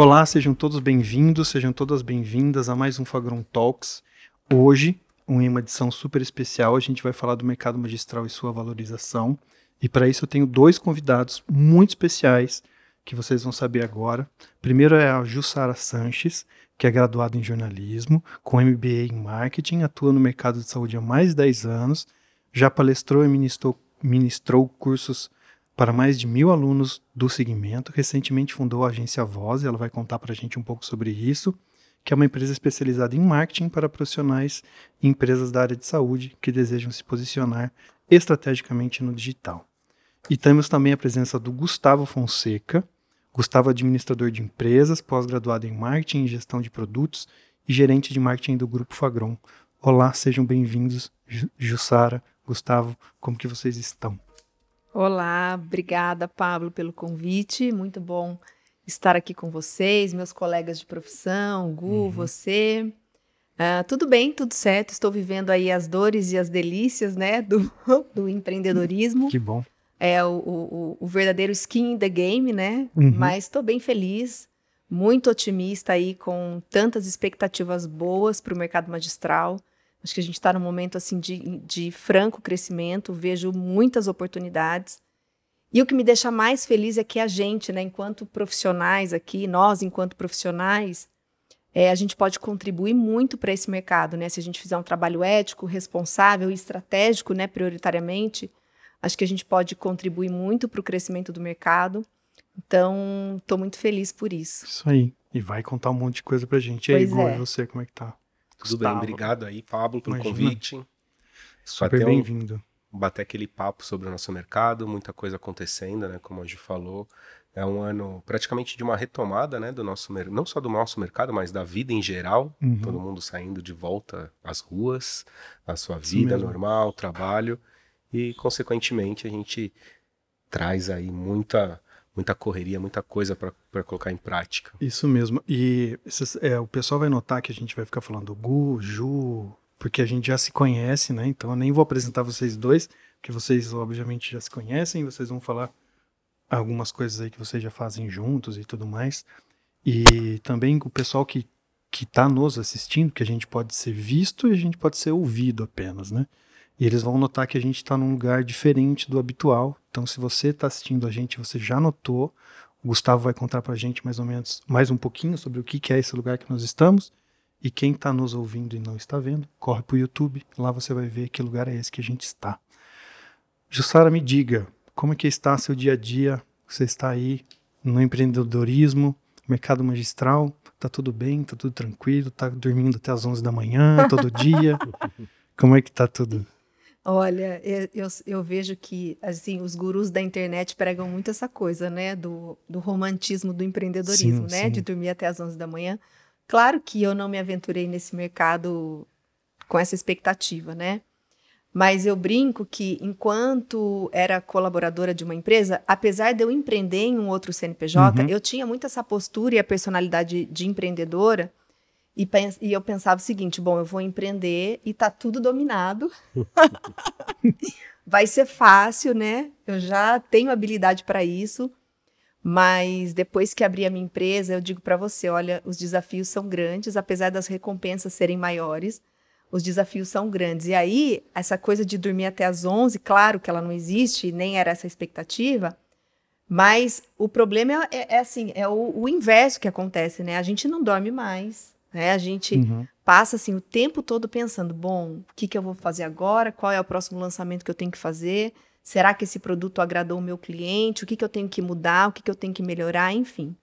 Olá, sejam todos bem-vindos, sejam todas bem-vindas a mais um Fagron Talks. Hoje, uma edição super especial, a gente vai falar do mercado magistral e sua valorização. E para isso eu tenho dois convidados muito especiais que vocês vão saber agora. Primeiro é a Jussara Sanches, que é graduada em jornalismo, com MBA em marketing, atua no mercado de saúde há mais de 10 anos, já palestrou e ministrou, ministrou cursos para mais de mil alunos do segmento. Recentemente fundou a agência Voz, e ela vai contar para a gente um pouco sobre isso, que é uma empresa especializada em marketing para profissionais e empresas da área de saúde que desejam se posicionar estrategicamente no digital. E temos também a presença do Gustavo Fonseca, Gustavo é administrador de empresas, pós-graduado em marketing e gestão de produtos e gerente de marketing do Grupo Fagron. Olá, sejam bem-vindos, Jussara, Gustavo, como que vocês estão? Olá, obrigada, Pablo, pelo convite. Muito bom estar aqui com vocês, meus colegas de profissão, Gu, uhum. você. Uh, tudo bem, tudo certo. Estou vivendo aí as dores e as delícias, né, do, do empreendedorismo. Que bom. É o, o, o verdadeiro skin in the game, né? Uhum. Mas estou bem feliz, muito otimista aí com tantas expectativas boas para o mercado magistral. Acho que a gente está num momento assim de, de franco crescimento, vejo muitas oportunidades. E o que me deixa mais feliz é que a gente, né, enquanto profissionais aqui, nós enquanto profissionais, é, a gente pode contribuir muito para esse mercado, né? Se a gente fizer um trabalho ético, responsável e estratégico, né, prioritariamente, acho que a gente pode contribuir muito para o crescimento do mercado. Então, estou muito feliz por isso. Isso aí. E vai contar um monte de coisa para a gente. E aí, Igor, é. você, como é que tá? Tudo Gustavo. bem, obrigado aí, Pablo, pelo Imagina. convite. Super bem-vindo. Um, bater aquele papo sobre o nosso mercado, muita coisa acontecendo, né? Como a gente falou. É um ano praticamente de uma retomada, né? Do nosso não só do nosso mercado, mas da vida em geral. Uhum. Todo mundo saindo de volta às ruas, à sua vida normal, trabalho. E, consequentemente, a gente traz aí muita muita correria, muita coisa para colocar em prática. Isso mesmo. E é, o pessoal vai notar que a gente vai ficar falando Gu, Ju, porque a gente já se conhece, né? Então eu nem vou apresentar vocês dois, porque vocês obviamente já se conhecem, vocês vão falar algumas coisas aí que vocês já fazem juntos e tudo mais. E também o pessoal que que está nos assistindo, que a gente pode ser visto e a gente pode ser ouvido apenas, né? E eles vão notar que a gente está num lugar diferente do habitual. Então, se você está assistindo a gente, você já notou. O Gustavo vai contar para a gente mais ou menos, mais um pouquinho sobre o que, que é esse lugar que nós estamos. E quem está nos ouvindo e não está vendo, corre para o YouTube. Lá você vai ver que lugar é esse que a gente está. Jussara, me diga, como é que está seu dia a dia? Você está aí no empreendedorismo, mercado magistral? Tá tudo bem? Tá tudo tranquilo? Tá dormindo até as 11 da manhã, todo dia? Como é que tá tudo? Olha, eu, eu, vejo que assim os gurus da internet pregam muito essa coisa, né, do, do romantismo do empreendedorismo, sim, né, sim. de dormir até as 11 da manhã. Claro que eu não me aventurei nesse mercado com essa expectativa, né? Mas eu brinco que enquanto era colaboradora de uma empresa, apesar de eu empreender em um outro CNPJ, uhum. eu tinha muito essa postura e a personalidade de empreendedora e, e, eu pensava o seguinte: bom, eu vou empreender e tá tudo dominado. Vai ser fácil, né? Eu já tenho habilidade para isso. Mas depois que abri a minha empresa, eu digo para você: olha, os desafios são grandes, apesar das recompensas serem maiores, os desafios são grandes. E aí, essa coisa de dormir até as 11, claro que ela não existe, nem era essa a expectativa. Mas o problema é, é, é assim, é o, o inverso que acontece, né? A gente não dorme mais, né? A gente uhum. passa assim o tempo todo pensando, bom, o que, que eu vou fazer agora? Qual é o próximo lançamento que eu tenho que fazer? Será que esse produto agradou o meu cliente? O que, que eu tenho que mudar? O que, que eu tenho que melhorar? Enfim.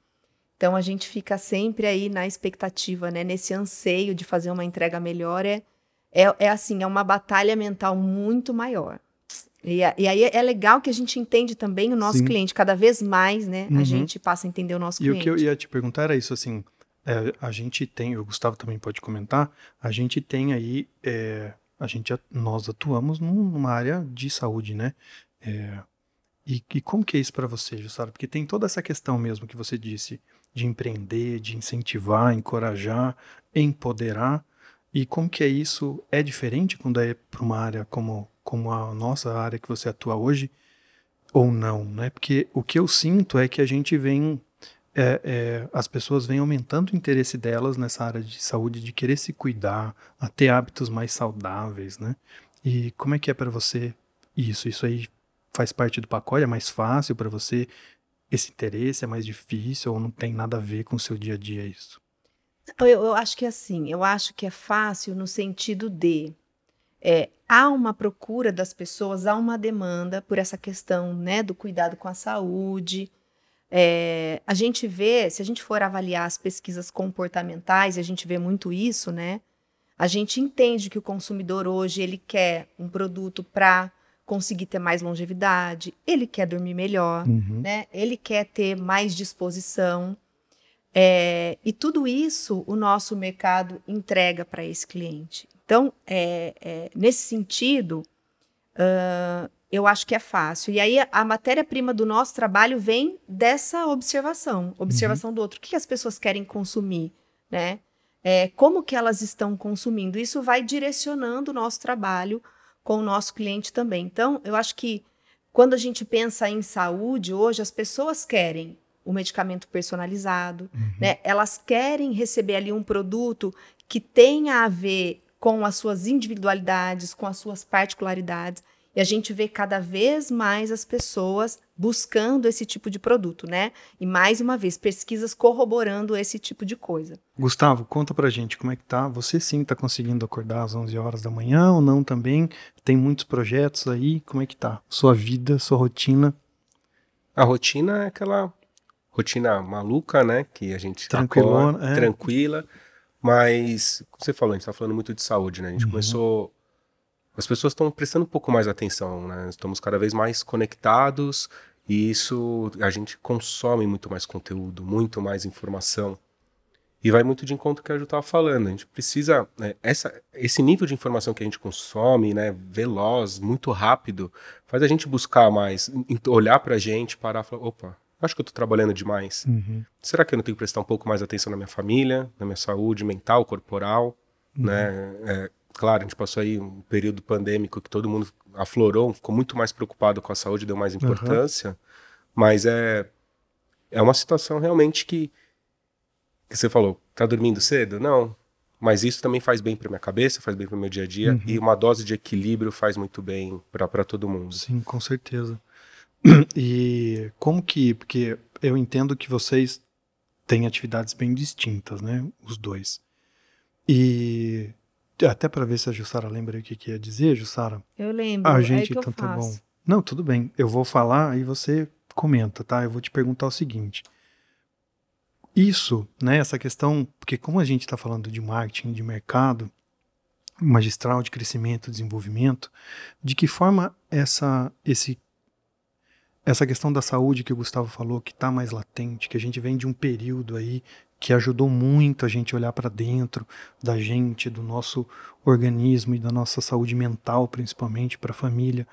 Então a gente fica sempre aí na expectativa, né? Nesse anseio de fazer uma entrega melhor. É, é, é assim, é uma batalha mental muito maior. E, e, aí é legal que a gente entende também o nosso Sim. cliente, cada vez mais, né? Uhum. A gente passa a entender o nosso e cliente. E o que eu ia te perguntar era isso, assim, é, a gente tem, o Gustavo também pode comentar, a gente tem aí, é, a gente, nós atuamos numa área de saúde, né? É, e, e, como que é isso para você, Jussara? Porque tem toda essa questão mesmo que você disse, de empreender, de incentivar, encorajar, empoderar, e como que é isso? É diferente quando é para uma área como, como a nossa área que você atua hoje, ou não, né? Porque o que eu sinto é que a gente vem é, é, as pessoas vêm aumentando o interesse delas nessa área de saúde, de querer se cuidar, a ter hábitos mais saudáveis, né? E como é que é para você isso? Isso aí faz parte do pacote? É mais fácil para você? Esse interesse é mais difícil ou não tem nada a ver com o seu dia a dia isso? Eu, eu acho que é assim, eu acho que é fácil no sentido de é, há uma procura das pessoas, há uma demanda por essa questão né, do cuidado com a saúde. É, a gente vê, se a gente for avaliar as pesquisas comportamentais, e a gente vê muito isso, né? A gente entende que o consumidor hoje ele quer um produto para conseguir ter mais longevidade, ele quer dormir melhor, uhum. né? Ele quer ter mais disposição. É, e tudo isso o nosso mercado entrega para esse cliente. Então, é, é, nesse sentido, uh, eu acho que é fácil. E aí, a matéria-prima do nosso trabalho vem dessa observação, observação uhum. do outro. O que as pessoas querem consumir, né? É, como que elas estão consumindo? Isso vai direcionando o nosso trabalho com o nosso cliente também. Então, eu acho que quando a gente pensa em saúde hoje, as pessoas querem o medicamento personalizado, uhum. né? Elas querem receber ali um produto que tenha a ver com as suas individualidades, com as suas particularidades. E a gente vê cada vez mais as pessoas buscando esse tipo de produto, né? E mais uma vez, pesquisas corroborando esse tipo de coisa. Gustavo, conta pra gente como é que tá. Você sim tá conseguindo acordar às 11 horas da manhã ou não também? Tem muitos projetos aí, como é que tá? Sua vida, sua rotina? A rotina é aquela rotina maluca, né? Que a gente Tranquilona, acorda, é. tranquila mas, como você falou, a gente está falando muito de saúde, né? A gente uhum. começou. As pessoas estão prestando um pouco mais atenção, né? Estamos cada vez mais conectados e isso a gente consome muito mais conteúdo, muito mais informação. E vai muito de encontro com o que a Ju estava falando. A gente precisa. Né, essa, esse nível de informação que a gente consome, né, veloz, muito rápido, faz a gente buscar mais, olhar para a gente, parar e falar: opa, acho que eu estou trabalhando demais. Uhum. Será que eu não tenho que prestar um pouco mais atenção na minha família, na minha saúde mental, corporal? Uhum. Né? É, claro, a gente passou aí um período pandêmico que todo mundo aflorou, ficou muito mais preocupado com a saúde, deu mais importância. Uhum. Mas é, é uma situação realmente que, que você falou, tá dormindo cedo? Não. Mas isso também faz bem para minha cabeça, faz bem para o meu dia a dia. Uhum. E uma dose de equilíbrio faz muito bem para todo mundo. Sim, com certeza. E como que, porque eu entendo que vocês têm atividades bem distintas, né, os dois. E até para ver se a Jussara lembra o que, que ia dizer, Jussara. Eu lembro. A gente, é então tá bom. Não, tudo bem. Eu vou falar e você comenta, tá? Eu vou te perguntar o seguinte. Isso, né, essa questão, porque como a gente está falando de marketing, de mercado, magistral de crescimento, desenvolvimento, de que forma essa, esse essa questão da saúde que o Gustavo falou, que está mais latente, que a gente vem de um período aí que ajudou muito a gente olhar para dentro da gente, do nosso organismo e da nossa saúde mental, principalmente para a família.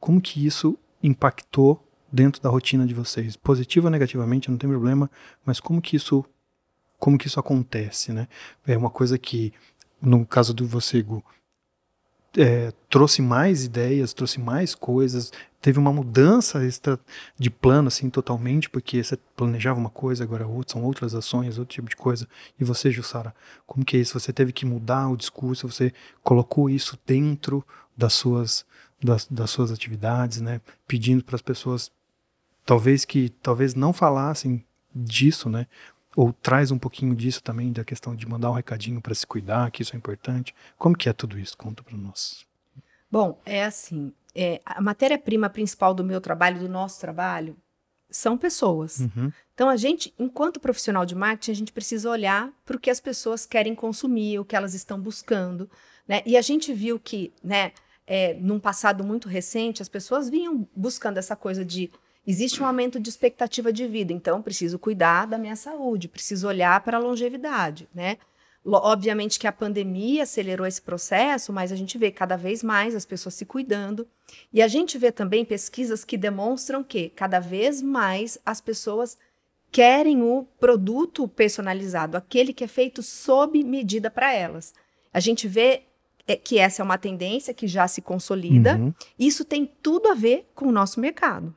Como que isso impactou dentro da rotina de vocês? Positivo ou negativamente, não tem problema, mas como que isso como que isso acontece, né? É uma coisa que no caso do você, Gu, é, trouxe mais ideias, trouxe mais coisas, teve uma mudança extra de plano, assim, totalmente, porque você planejava uma coisa, agora outra, são outras ações, outro tipo de coisa. E você, Jussara, como que é isso? Você teve que mudar o discurso, você colocou isso dentro das suas, das, das suas atividades, né? Pedindo para as pessoas, talvez que, talvez não falassem disso, né? Ou traz um pouquinho disso também, da questão de mandar um recadinho para se cuidar, que isso é importante. Como que é tudo isso? Conta para nós. Bom, é assim, é, a matéria-prima principal do meu trabalho, do nosso trabalho, são pessoas. Uhum. Então, a gente, enquanto profissional de marketing, a gente precisa olhar para o que as pessoas querem consumir, o que elas estão buscando. Né? E a gente viu que, né, é, num passado muito recente, as pessoas vinham buscando essa coisa de existe um aumento de expectativa de vida, então preciso cuidar da minha saúde, preciso olhar para a longevidade, né? Obviamente que a pandemia acelerou esse processo, mas a gente vê cada vez mais as pessoas se cuidando. E a gente vê também pesquisas que demonstram que cada vez mais as pessoas querem o produto personalizado, aquele que é feito sob medida para elas. A gente vê é, que essa é uma tendência que já se consolida. Uhum. Isso tem tudo a ver com o nosso mercado.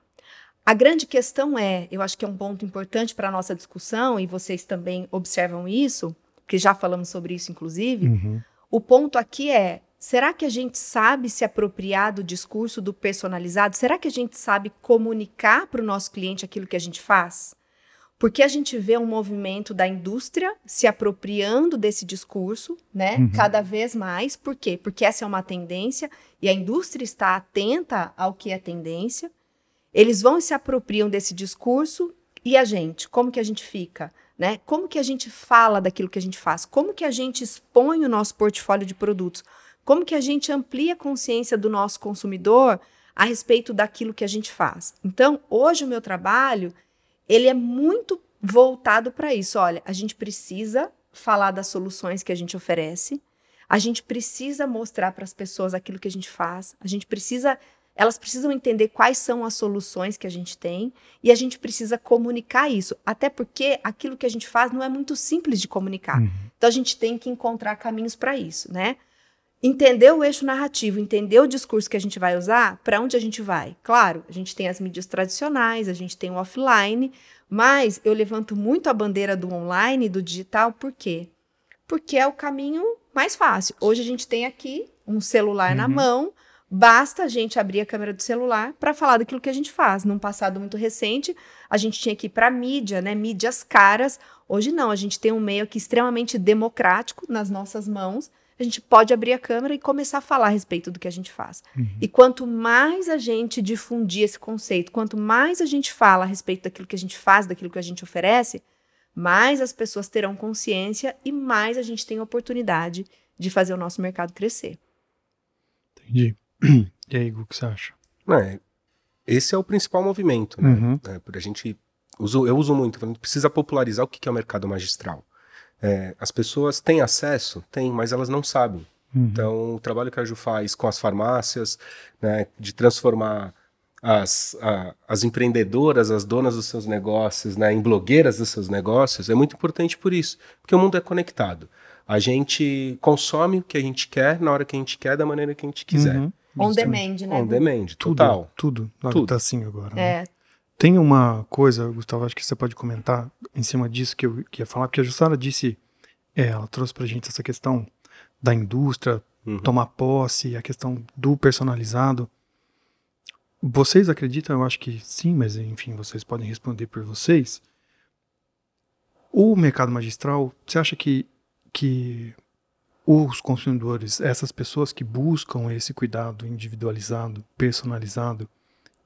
A grande questão é, eu acho que é um ponto importante para a nossa discussão, e vocês também observam isso, que já falamos sobre isso, inclusive. Uhum. O ponto aqui é: será que a gente sabe se apropriar do discurso do personalizado? Será que a gente sabe comunicar para o nosso cliente aquilo que a gente faz? Porque a gente vê um movimento da indústria se apropriando desse discurso, né? Uhum. Cada vez mais. Por quê? Porque essa é uma tendência e a indústria está atenta ao que é tendência. Eles vão e se apropriam desse discurso e a gente, como que a gente fica? Né? Como que a gente fala daquilo que a gente faz? Como que a gente expõe o nosso portfólio de produtos? Como que a gente amplia a consciência do nosso consumidor a respeito daquilo que a gente faz? Então, hoje o meu trabalho ele é muito voltado para isso. Olha, a gente precisa falar das soluções que a gente oferece, a gente precisa mostrar para as pessoas aquilo que a gente faz, a gente precisa. Elas precisam entender quais são as soluções que a gente tem e a gente precisa comunicar isso. Até porque aquilo que a gente faz não é muito simples de comunicar. Uhum. Então a gente tem que encontrar caminhos para isso, né? entender o eixo narrativo, entender o discurso que a gente vai usar, para onde a gente vai? Claro, a gente tem as mídias tradicionais, a gente tem o offline, mas eu levanto muito a bandeira do online, do digital, por quê? Porque é o caminho mais fácil. Hoje a gente tem aqui um celular uhum. na mão, basta a gente abrir a câmera do celular para falar daquilo que a gente faz. Num passado muito recente, a gente tinha que ir para mídia, né? Mídias caras. Hoje não, a gente tem um meio aqui extremamente democrático nas nossas mãos a gente pode abrir a câmera e começar a falar a respeito do que a gente faz. Uhum. E quanto mais a gente difundir esse conceito, quanto mais a gente fala a respeito daquilo que a gente faz, daquilo que a gente oferece, mais as pessoas terão consciência e mais a gente tem oportunidade de fazer o nosso mercado crescer. Entendi. E aí, Gu, o que você acha? É, esse é o principal movimento, né? Uhum. É, a gente uso, eu uso muito, a gente precisa popularizar o que é o mercado magistral. É, as pessoas têm acesso? Tem, mas elas não sabem. Uhum. Então, o trabalho que a Ju faz com as farmácias, né, de transformar as, a, as empreendedoras, as donas dos seus negócios, né, em blogueiras dos seus negócios, é muito importante por isso, porque o mundo é conectado. A gente consome o que a gente quer, na hora que a gente quer, da maneira que a gente quiser. Uhum. On demand, né? On demand, total. Tudo, tudo. tudo. Tá assim agora. Né? É, tem uma coisa, Gustavo, acho que você pode comentar em cima disso que eu ia falar, porque a Jussara disse, é, ela trouxe pra gente essa questão da indústria uhum. tomar posse, a questão do personalizado. Vocês acreditam? Eu acho que sim, mas enfim, vocês podem responder por vocês. O mercado magistral, você acha que, que os consumidores, essas pessoas que buscam esse cuidado individualizado, personalizado,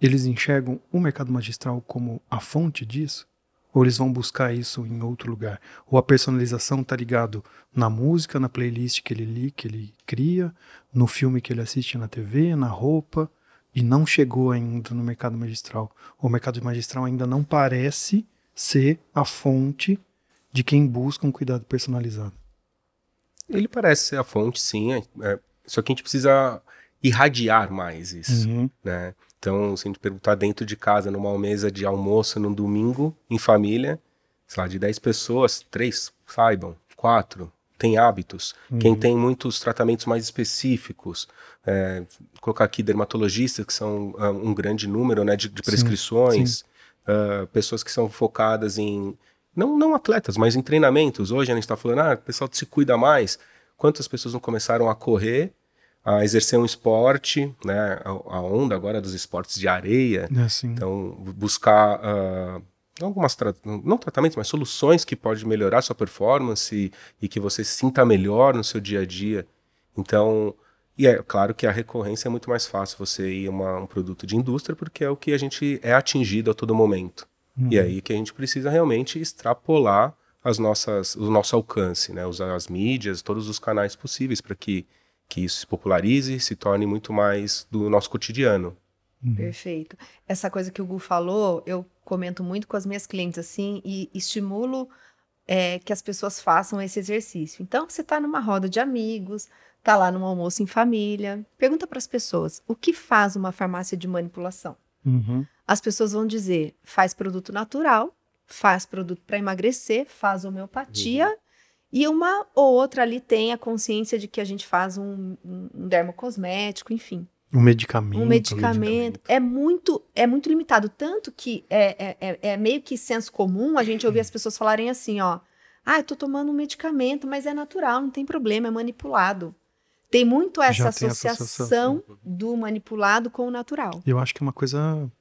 eles enxergam o mercado magistral como a fonte disso? Ou eles vão buscar isso em outro lugar? Ou a personalização está ligado na música, na playlist que ele li, que ele cria, no filme que ele assiste na TV, na roupa, e não chegou ainda no mercado magistral. O mercado magistral ainda não parece ser a fonte de quem busca um cuidado personalizado. Ele parece ser a fonte, sim. É, é só que a gente precisa irradiar mais isso, uhum. né? Então, se a gente perguntar dentro de casa, numa mesa de almoço num domingo, em família, sei lá, de 10 pessoas, três saibam, quatro tem hábitos. Uhum. Quem tem muitos tratamentos mais específicos, é, colocar aqui dermatologistas, que são uh, um grande número né, de, de prescrições, sim, sim. Uh, pessoas que são focadas em, não, não atletas, mas em treinamentos. Hoje a gente está falando, ah, o pessoal se cuida mais. Quantas pessoas não começaram a correr a exercer um esporte, né? A, onda agora dos esportes de areia. É, então, buscar uh, algumas tra não tratamentos, mas soluções que podem melhorar sua performance e, e, que você se sinta melhor no seu dia a dia. Então, e é claro que a recorrência é muito mais fácil você ir a um produto de indústria, porque é o que a gente é atingido a todo momento. Uhum. E é aí que a gente precisa realmente extrapolar as nossas, o nosso alcance, né? Usar as mídias, todos os canais possíveis para que que isso se popularize, se torne muito mais do nosso cotidiano. Uhum. Perfeito. Essa coisa que o Gu falou, eu comento muito com as minhas clientes assim e estimulo é, que as pessoas façam esse exercício. Então, você está numa roda de amigos, está lá num almoço em família, pergunta para as pessoas o que faz uma farmácia de manipulação. Uhum. As pessoas vão dizer faz produto natural, faz produto para emagrecer, faz homeopatia uhum. E uma ou outra ali tem a consciência de que a gente faz um, um dermocosmético, enfim. Um medicamento. Um medicamento. medicamento. É muito é muito limitado. Tanto que é, é, é, é meio que senso comum a gente ouvir as pessoas falarem assim, ó. Ah, eu tô tomando um medicamento, mas é natural, não tem problema, é manipulado. Tem muito essa associação, associação do manipulado com o natural. Eu acho que é uma coisa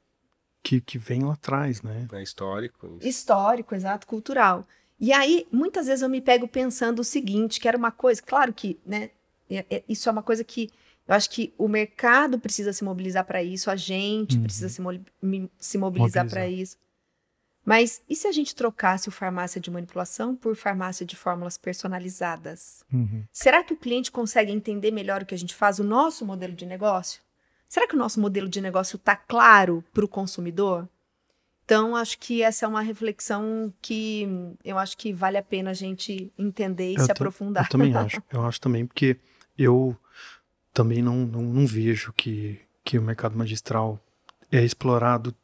que, que vem lá atrás, né? É histórico. Isso. Histórico, exato, cultural. E aí, muitas vezes eu me pego pensando o seguinte, que era uma coisa, claro que, né, é, é, isso é uma coisa que eu acho que o mercado precisa se mobilizar para isso, a gente uhum. precisa se, mo se mobilizar para isso. Mas e se a gente trocasse o farmácia de manipulação por farmácia de fórmulas personalizadas? Uhum. Será que o cliente consegue entender melhor o que a gente faz, o nosso modelo de negócio? Será que o nosso modelo de negócio está claro para o consumidor? Então, acho que essa é uma reflexão que eu acho que vale a pena a gente entender e eu se aprofundar. Eu também acho. Eu acho também, porque eu também não, não, não vejo que, que o mercado magistral é explorado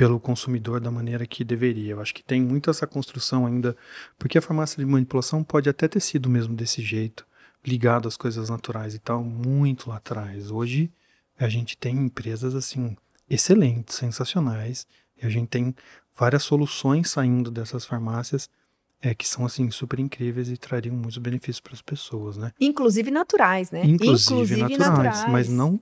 pelo consumidor da maneira que deveria. Eu acho que tem muito essa construção ainda, porque a farmácia de manipulação pode até ter sido mesmo desse jeito, ligado às coisas naturais e tal, muito lá atrás. Hoje a gente tem empresas assim excelentes, sensacionais, e a gente tem várias soluções saindo dessas farmácias é, que são assim super incríveis e trariam muitos benefícios para as pessoas, né? Inclusive naturais, né? Inclusive, Inclusive naturais, naturais, mas não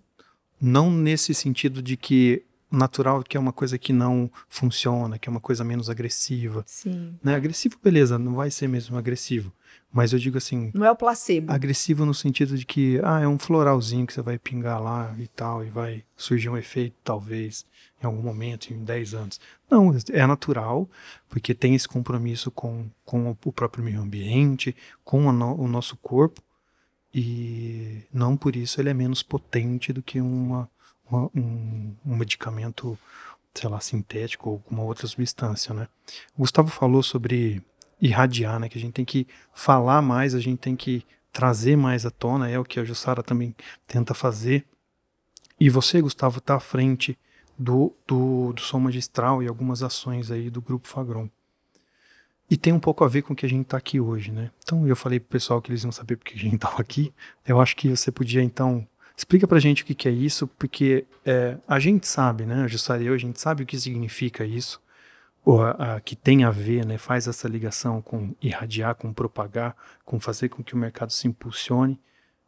não nesse sentido de que natural, que é uma coisa que não funciona, que é uma coisa menos agressiva. Sim. Né? Agressivo, beleza, não vai ser mesmo agressivo. Mas eu digo assim. Não é o placebo. Agressivo no sentido de que, ah, é um floralzinho que você vai pingar lá e tal, e vai surgir um efeito, talvez, em algum momento, em 10 anos. Não, é natural, porque tem esse compromisso com, com o próprio meio ambiente, com no, o nosso corpo, e não por isso ele é menos potente do que uma um, um medicamento, sei lá, sintético ou alguma outra substância, né? O Gustavo falou sobre irradiar, né? Que a gente tem que falar mais, a gente tem que trazer mais à tona, é o que a Jussara também tenta fazer. E você, Gustavo, está à frente do, do, do som magistral e algumas ações aí do Grupo Fagron. E tem um pouco a ver com o que a gente está aqui hoje, né? Então, eu falei pro pessoal que eles iam saber porque a gente estava aqui. Eu acho que você podia, então, Explica pra gente o que, que é isso, porque é, a gente sabe, né, a Jussara e eu, a gente sabe o que significa isso, ou a, a, que tem a ver, né, faz essa ligação com irradiar, com propagar, com fazer com que o mercado se impulsione,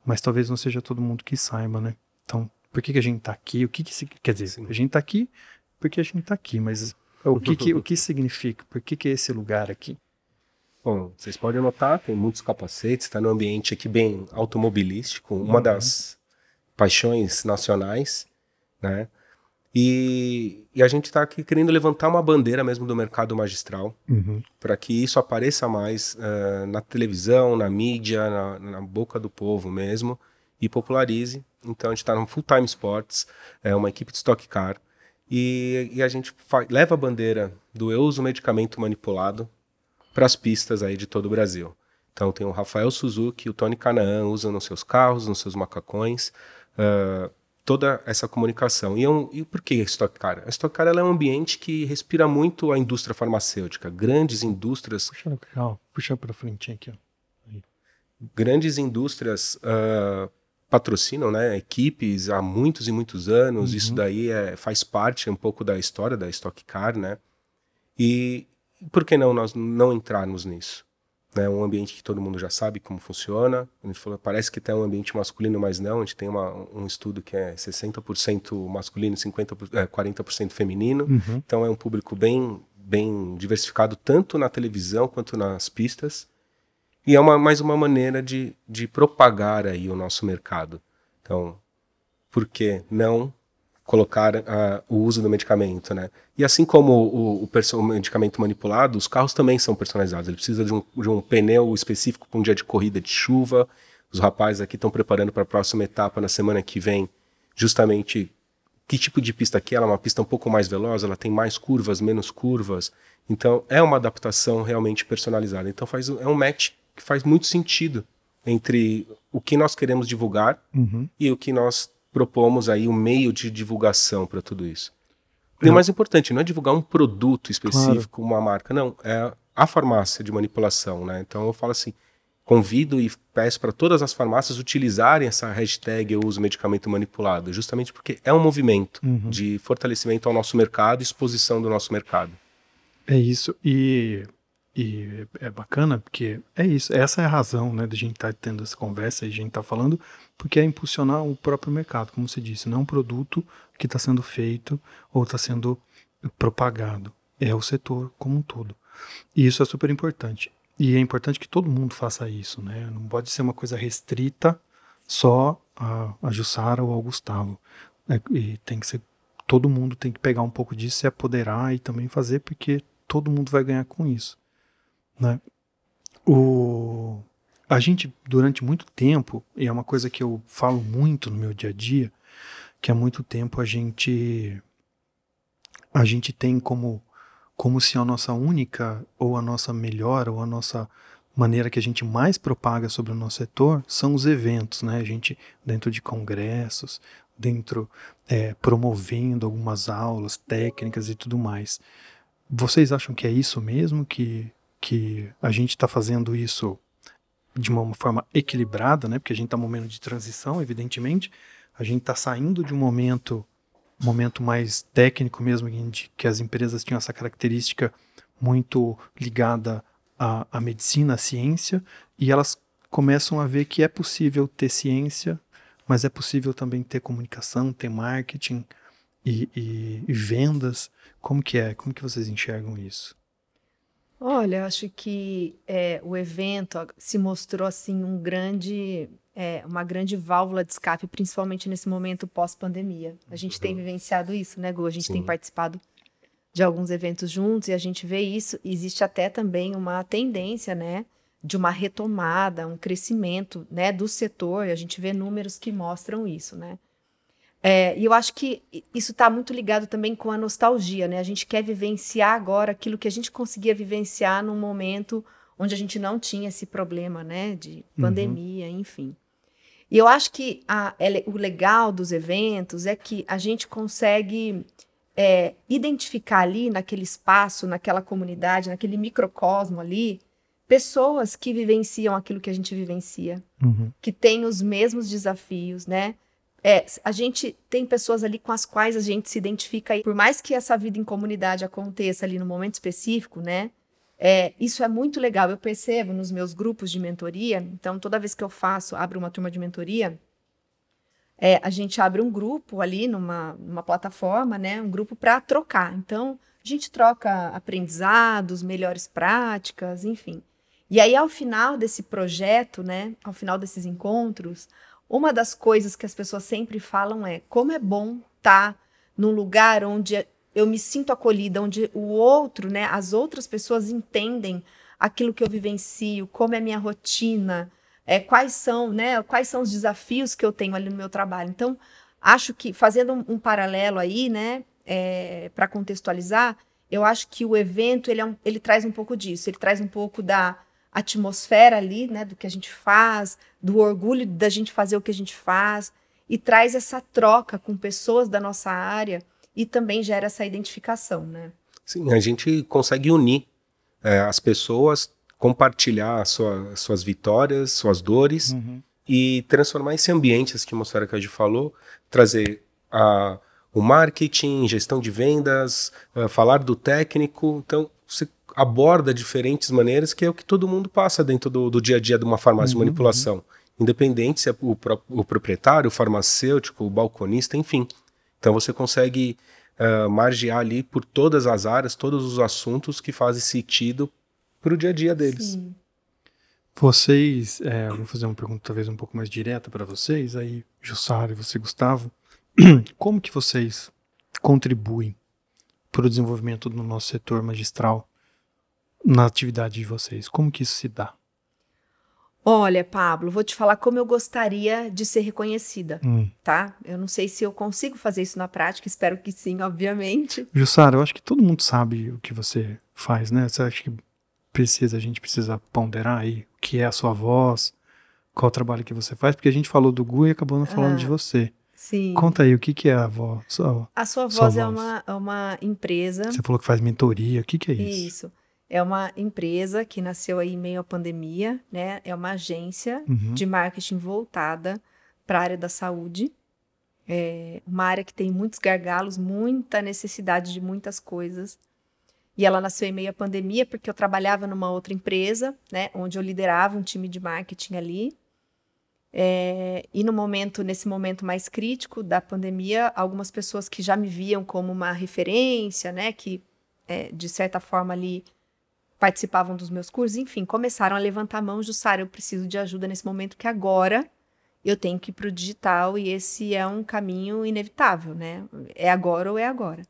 mas talvez não seja todo mundo que saiba, né? Então, por que, que a gente está aqui? O que, que quer dizer? Sim. A gente está aqui porque a gente está aqui, mas o que, que, o que significa? Por que, que é esse lugar aqui? Bom, vocês podem notar, tem muitos capacetes, está num ambiente aqui bem automobilístico. Uma uhum. das paixões nacionais, né? E, e a gente está aqui querendo levantar uma bandeira mesmo do mercado magistral, uhum. para que isso apareça mais uh, na televisão, na mídia, na, na, boca do povo mesmo, e popularize. Então a gente está no Full Time Sports, é uma equipe de Stock Car, e, e a gente leva a bandeira do eu uso medicamento manipulado para as pistas aí de todo o Brasil. Então tem o Rafael Suzuki, o Tony Canaan usam nos seus carros, nos seus macacões, uh, toda essa comunicação. E, é um, e por que a Stock Car? A Stock Car é um ambiente que respira muito a indústria farmacêutica, grandes indústrias. Puxa, legal. Puxa para frente aqui. Ó. Grandes indústrias uh, patrocinam né, equipes há muitos e muitos anos. Uhum. Isso daí é, faz parte um pouco da história da Stock Car, né? E por que não nós não entrarmos nisso? Né, um ambiente que todo mundo já sabe como funciona. A gente falou, parece que tem um ambiente masculino, mas não. A gente tem uma, um estudo que é 60% masculino, 50%, é, 40% feminino. Uhum. Então é um público bem, bem diversificado, tanto na televisão quanto nas pistas. E é uma, mais uma maneira de, de propagar aí o nosso mercado. Então, por que não colocar o uso do medicamento, né? E assim como o, o, o, medicamento manipulado, os carros também são personalizados. Ele precisa de um, de um pneu específico para um dia de corrida de chuva. Os rapazes aqui estão preparando para a próxima etapa na semana que vem, justamente que tipo de pista que ela é uma pista um pouco mais veloz, ela tem mais curvas, menos curvas. Então é uma adaptação realmente personalizada. Então faz é um match que faz muito sentido entre o que nós queremos divulgar uhum. e o que nós propomos aí um meio de divulgação para tudo isso. E o mais importante, não é divulgar um produto específico, claro. uma marca, não, é a farmácia de manipulação, né? Então eu falo assim, convido e peço para todas as farmácias utilizarem essa hashtag eu uso medicamento manipulado, justamente porque é um movimento uhum. de fortalecimento ao nosso mercado exposição do nosso mercado. É isso. E, e é bacana porque é isso. Essa é a razão né, de a gente estar tá tendo essa conversa e a gente estar tá falando, porque é impulsionar o próprio mercado, como você disse. Não é um produto que está sendo feito ou está sendo propagado. É o setor como um todo. E isso é super importante. E é importante que todo mundo faça isso, né? Não pode ser uma coisa restrita só a, a Jussara ou ao Gustavo. É, e tem que ser. Todo mundo tem que pegar um pouco disso, se apoderar e também fazer, porque todo mundo vai ganhar com isso. Né? O, a gente, durante muito tempo, e é uma coisa que eu falo muito no meu dia a dia, que há muito tempo a gente a gente tem como como se a nossa única, ou a nossa melhor, ou a nossa maneira que a gente mais propaga sobre o nosso setor são os eventos, né? A gente, dentro de congressos, dentro, é, promovendo algumas aulas técnicas e tudo mais. Vocês acham que é isso mesmo? Que, que a gente está fazendo isso de uma forma equilibrada, né? Porque a gente está num momento de transição, evidentemente. A gente está saindo de um momento momento mais técnico mesmo, que as empresas tinham essa característica muito ligada à, à medicina, à ciência, e elas começam a ver que é possível ter ciência, mas é possível também ter comunicação, ter marketing e, e, e vendas. Como que é? Como que vocês enxergam isso? Olha, acho que é, o evento se mostrou assim um grande é, uma grande válvula de escape, principalmente nesse momento pós-pandemia. A gente uhum. tem vivenciado isso, né, Gu? A gente Sim. tem participado de alguns eventos juntos e a gente vê isso. Existe até também uma tendência, né, de uma retomada, um crescimento, né, do setor. E a gente vê números que mostram isso, né? É, e eu acho que isso está muito ligado também com a nostalgia, né? A gente quer vivenciar agora aquilo que a gente conseguia vivenciar num momento onde a gente não tinha esse problema, né, de uhum. pandemia, uhum. enfim. E eu acho que a, o legal dos eventos é que a gente consegue é, identificar ali naquele espaço, naquela comunidade, naquele microcosmo ali, pessoas que vivenciam aquilo que a gente vivencia, uhum. que têm os mesmos desafios, né? É, a gente tem pessoas ali com as quais a gente se identifica, e por mais que essa vida em comunidade aconteça ali no momento específico, né? É, isso é muito legal. Eu percebo nos meus grupos de mentoria. Então, toda vez que eu faço, abro uma turma de mentoria, é, a gente abre um grupo ali numa, numa plataforma, né? Um grupo para trocar. Então, a gente troca aprendizados, melhores práticas, enfim. E aí, ao final desse projeto, né? Ao final desses encontros, uma das coisas que as pessoas sempre falam é como é bom estar tá num lugar onde eu me sinto acolhida, onde o outro, né, as outras pessoas entendem aquilo que eu vivencio, como é a minha rotina, é, quais são, né, quais são os desafios que eu tenho ali no meu trabalho. Então, acho que fazendo um, um paralelo aí, né, é, para contextualizar, eu acho que o evento ele, é um, ele traz um pouco disso, ele traz um pouco da atmosfera ali, né, do que a gente faz, do orgulho da gente fazer o que a gente faz e traz essa troca com pessoas da nossa área e também gera essa identificação, né? Sim, a gente consegue unir é, as pessoas, compartilhar sua, suas vitórias, suas dores uhum. e transformar esse ambiente, essa atmosfera que a gente falou, trazer a, o marketing, gestão de vendas, uh, falar do técnico. Então, você aborda diferentes maneiras, que é o que todo mundo passa dentro do, do dia a dia de uma farmácia uhum, de manipulação. Uhum. Independente se é o, o proprietário, o farmacêutico, o balconista, enfim. Então você consegue uh, margear ali por todas as áreas, todos os assuntos que fazem sentido para o dia a dia deles. Sim. Vocês, é, vou fazer uma pergunta talvez um pouco mais direta para vocês, aí Jussara e você, Gustavo, como que vocês contribuem para o desenvolvimento do nosso setor magistral na atividade de vocês? Como que isso se dá? Olha, Pablo, vou te falar como eu gostaria de ser reconhecida, hum. tá? Eu não sei se eu consigo fazer isso na prática, espero que sim, obviamente. Jussara, eu acho que todo mundo sabe o que você faz, né? Você acha que precisa, a gente precisa ponderar aí o que é a sua voz, qual o trabalho que você faz, porque a gente falou do Gu e acabou não falando ah, de você. Sim. Conta aí, o que, que é a voz? A sua voz, sua é voz. Uma, é uma empresa. Você falou que faz mentoria, o que, que é isso? Isso. É uma empresa que nasceu aí em meio à pandemia, né? É uma agência uhum. de marketing voltada para a área da saúde. É uma área que tem muitos gargalos, muita necessidade de muitas coisas. E ela nasceu em meio à pandemia porque eu trabalhava numa outra empresa, né? Onde eu liderava um time de marketing ali. É, e no momento, nesse momento mais crítico da pandemia, algumas pessoas que já me viam como uma referência, né? Que é, de certa forma ali participavam dos meus cursos, enfim, começaram a levantar a mão, Jussara, eu preciso de ajuda nesse momento que agora eu tenho que ir para o digital e esse é um caminho inevitável, né? É agora ou é agora.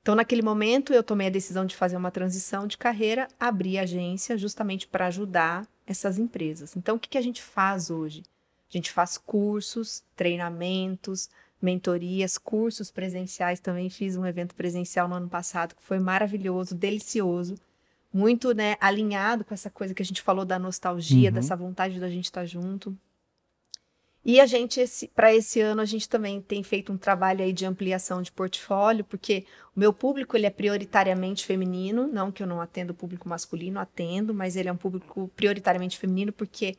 Então, naquele momento, eu tomei a decisão de fazer uma transição de carreira, abri a agência justamente para ajudar essas empresas. Então, o que, que a gente faz hoje? A gente faz cursos, treinamentos, mentorias, cursos presenciais. Também fiz um evento presencial no ano passado que foi maravilhoso, delicioso muito né, alinhado com essa coisa que a gente falou da nostalgia, uhum. dessa vontade da gente estar tá junto. E a gente, para esse ano, a gente também tem feito um trabalho aí de ampliação de portfólio, porque o meu público ele é prioritariamente feminino, não que eu não atendo o público masculino, atendo, mas ele é um público prioritariamente feminino, porque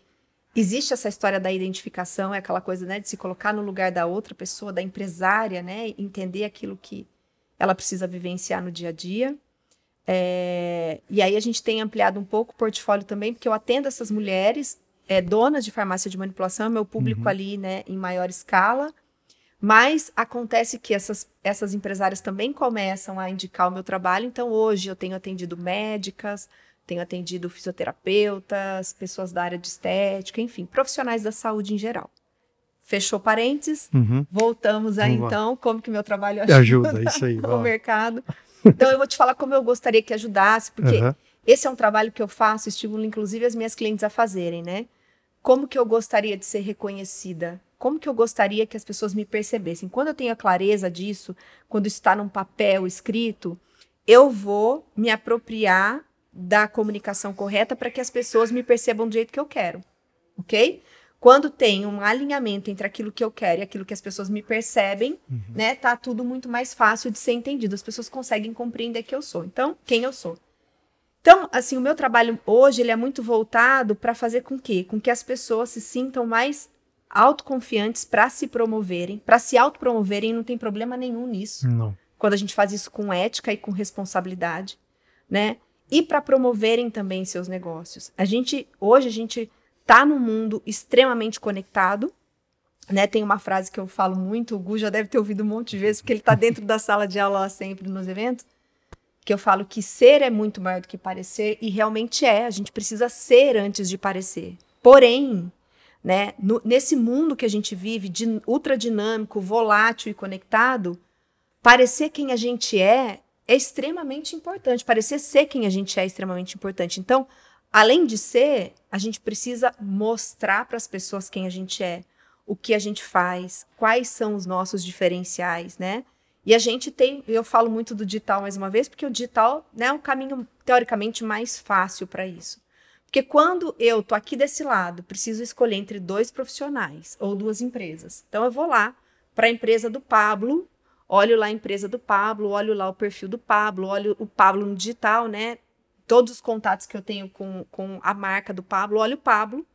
existe essa história da identificação, é aquela coisa né, de se colocar no lugar da outra pessoa, da empresária, né, entender aquilo que ela precisa vivenciar no dia a dia. É, e aí a gente tem ampliado um pouco o portfólio também, porque eu atendo essas mulheres, é, donas de farmácia de manipulação, é meu público uhum. ali, né, em maior escala. Mas acontece que essas, essas empresárias também começam a indicar o meu trabalho. Então, hoje eu tenho atendido médicas, tenho atendido fisioterapeutas, pessoas da área de estética, enfim, profissionais da saúde em geral. Fechou parênteses, uhum. voltamos aí então, como que meu trabalho ajuda, ajuda isso aí, no mercado. Então eu vou te falar como eu gostaria que ajudasse, porque uhum. esse é um trabalho que eu faço, estimulo inclusive as minhas clientes a fazerem, né? Como que eu gostaria de ser reconhecida? Como que eu gostaria que as pessoas me percebessem? Quando eu tenho a clareza disso, quando está num papel escrito, eu vou me apropriar da comunicação correta para que as pessoas me percebam do jeito que eu quero, ok? Quando tem um alinhamento entre aquilo que eu quero e aquilo que as pessoas me percebem, uhum. né, tá tudo muito mais fácil de ser entendido. As pessoas conseguem compreender que eu sou. Então, quem eu sou. Então, assim, o meu trabalho hoje ele é muito voltado para fazer com que, com que as pessoas se sintam mais autoconfiantes para se promoverem, para se autopromoverem, não tem problema nenhum nisso. Não. Quando a gente faz isso com ética e com responsabilidade, né? E para promoverem também seus negócios. A gente hoje a gente tá num mundo extremamente conectado. Né, tem uma frase que eu falo muito, o Gu já deve ter ouvido um monte de vezes, porque ele está dentro da sala de aula lá sempre nos eventos, que eu falo que ser é muito maior do que parecer, e realmente é, a gente precisa ser antes de parecer. Porém, né, no, nesse mundo que a gente vive, de ultra dinâmico, volátil e conectado, parecer quem a gente é é extremamente importante. Parecer ser quem a gente é é extremamente importante. Então, Além de ser, a gente precisa mostrar para as pessoas quem a gente é, o que a gente faz, quais são os nossos diferenciais, né? E a gente tem, eu falo muito do digital mais uma vez, porque o digital né, é um caminho teoricamente mais fácil para isso. Porque quando eu tô aqui desse lado, preciso escolher entre dois profissionais ou duas empresas. Então eu vou lá para a empresa do Pablo, olho lá a empresa do Pablo, olho lá o perfil do Pablo, olho o Pablo no digital, né? Todos os contatos que eu tenho com, com a marca do Pablo, olho o Pablo.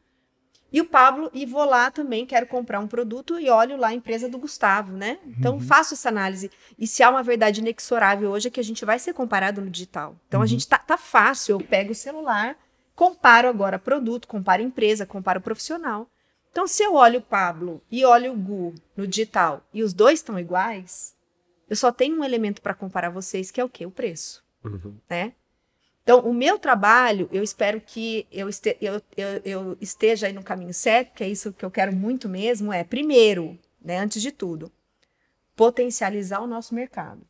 E o Pablo, e vou lá também, quero comprar um produto e olho lá a empresa do Gustavo, né? Então, uhum. faço essa análise. E se há uma verdade inexorável hoje é que a gente vai ser comparado no digital. Então, uhum. a gente tá, tá fácil. Eu pego o celular, comparo agora produto, comparo empresa, comparo profissional. Então, se eu olho o Pablo e olho o Gu no digital e os dois estão iguais, eu só tenho um elemento para comparar vocês, que é o quê? O preço. Uhum. Né? Então, o meu trabalho, eu espero que eu, este, eu, eu, eu, esteja aí no caminho certo, que é isso que eu quero muito mesmo, é, primeiro, né, antes de tudo, potencializar o nosso mercado.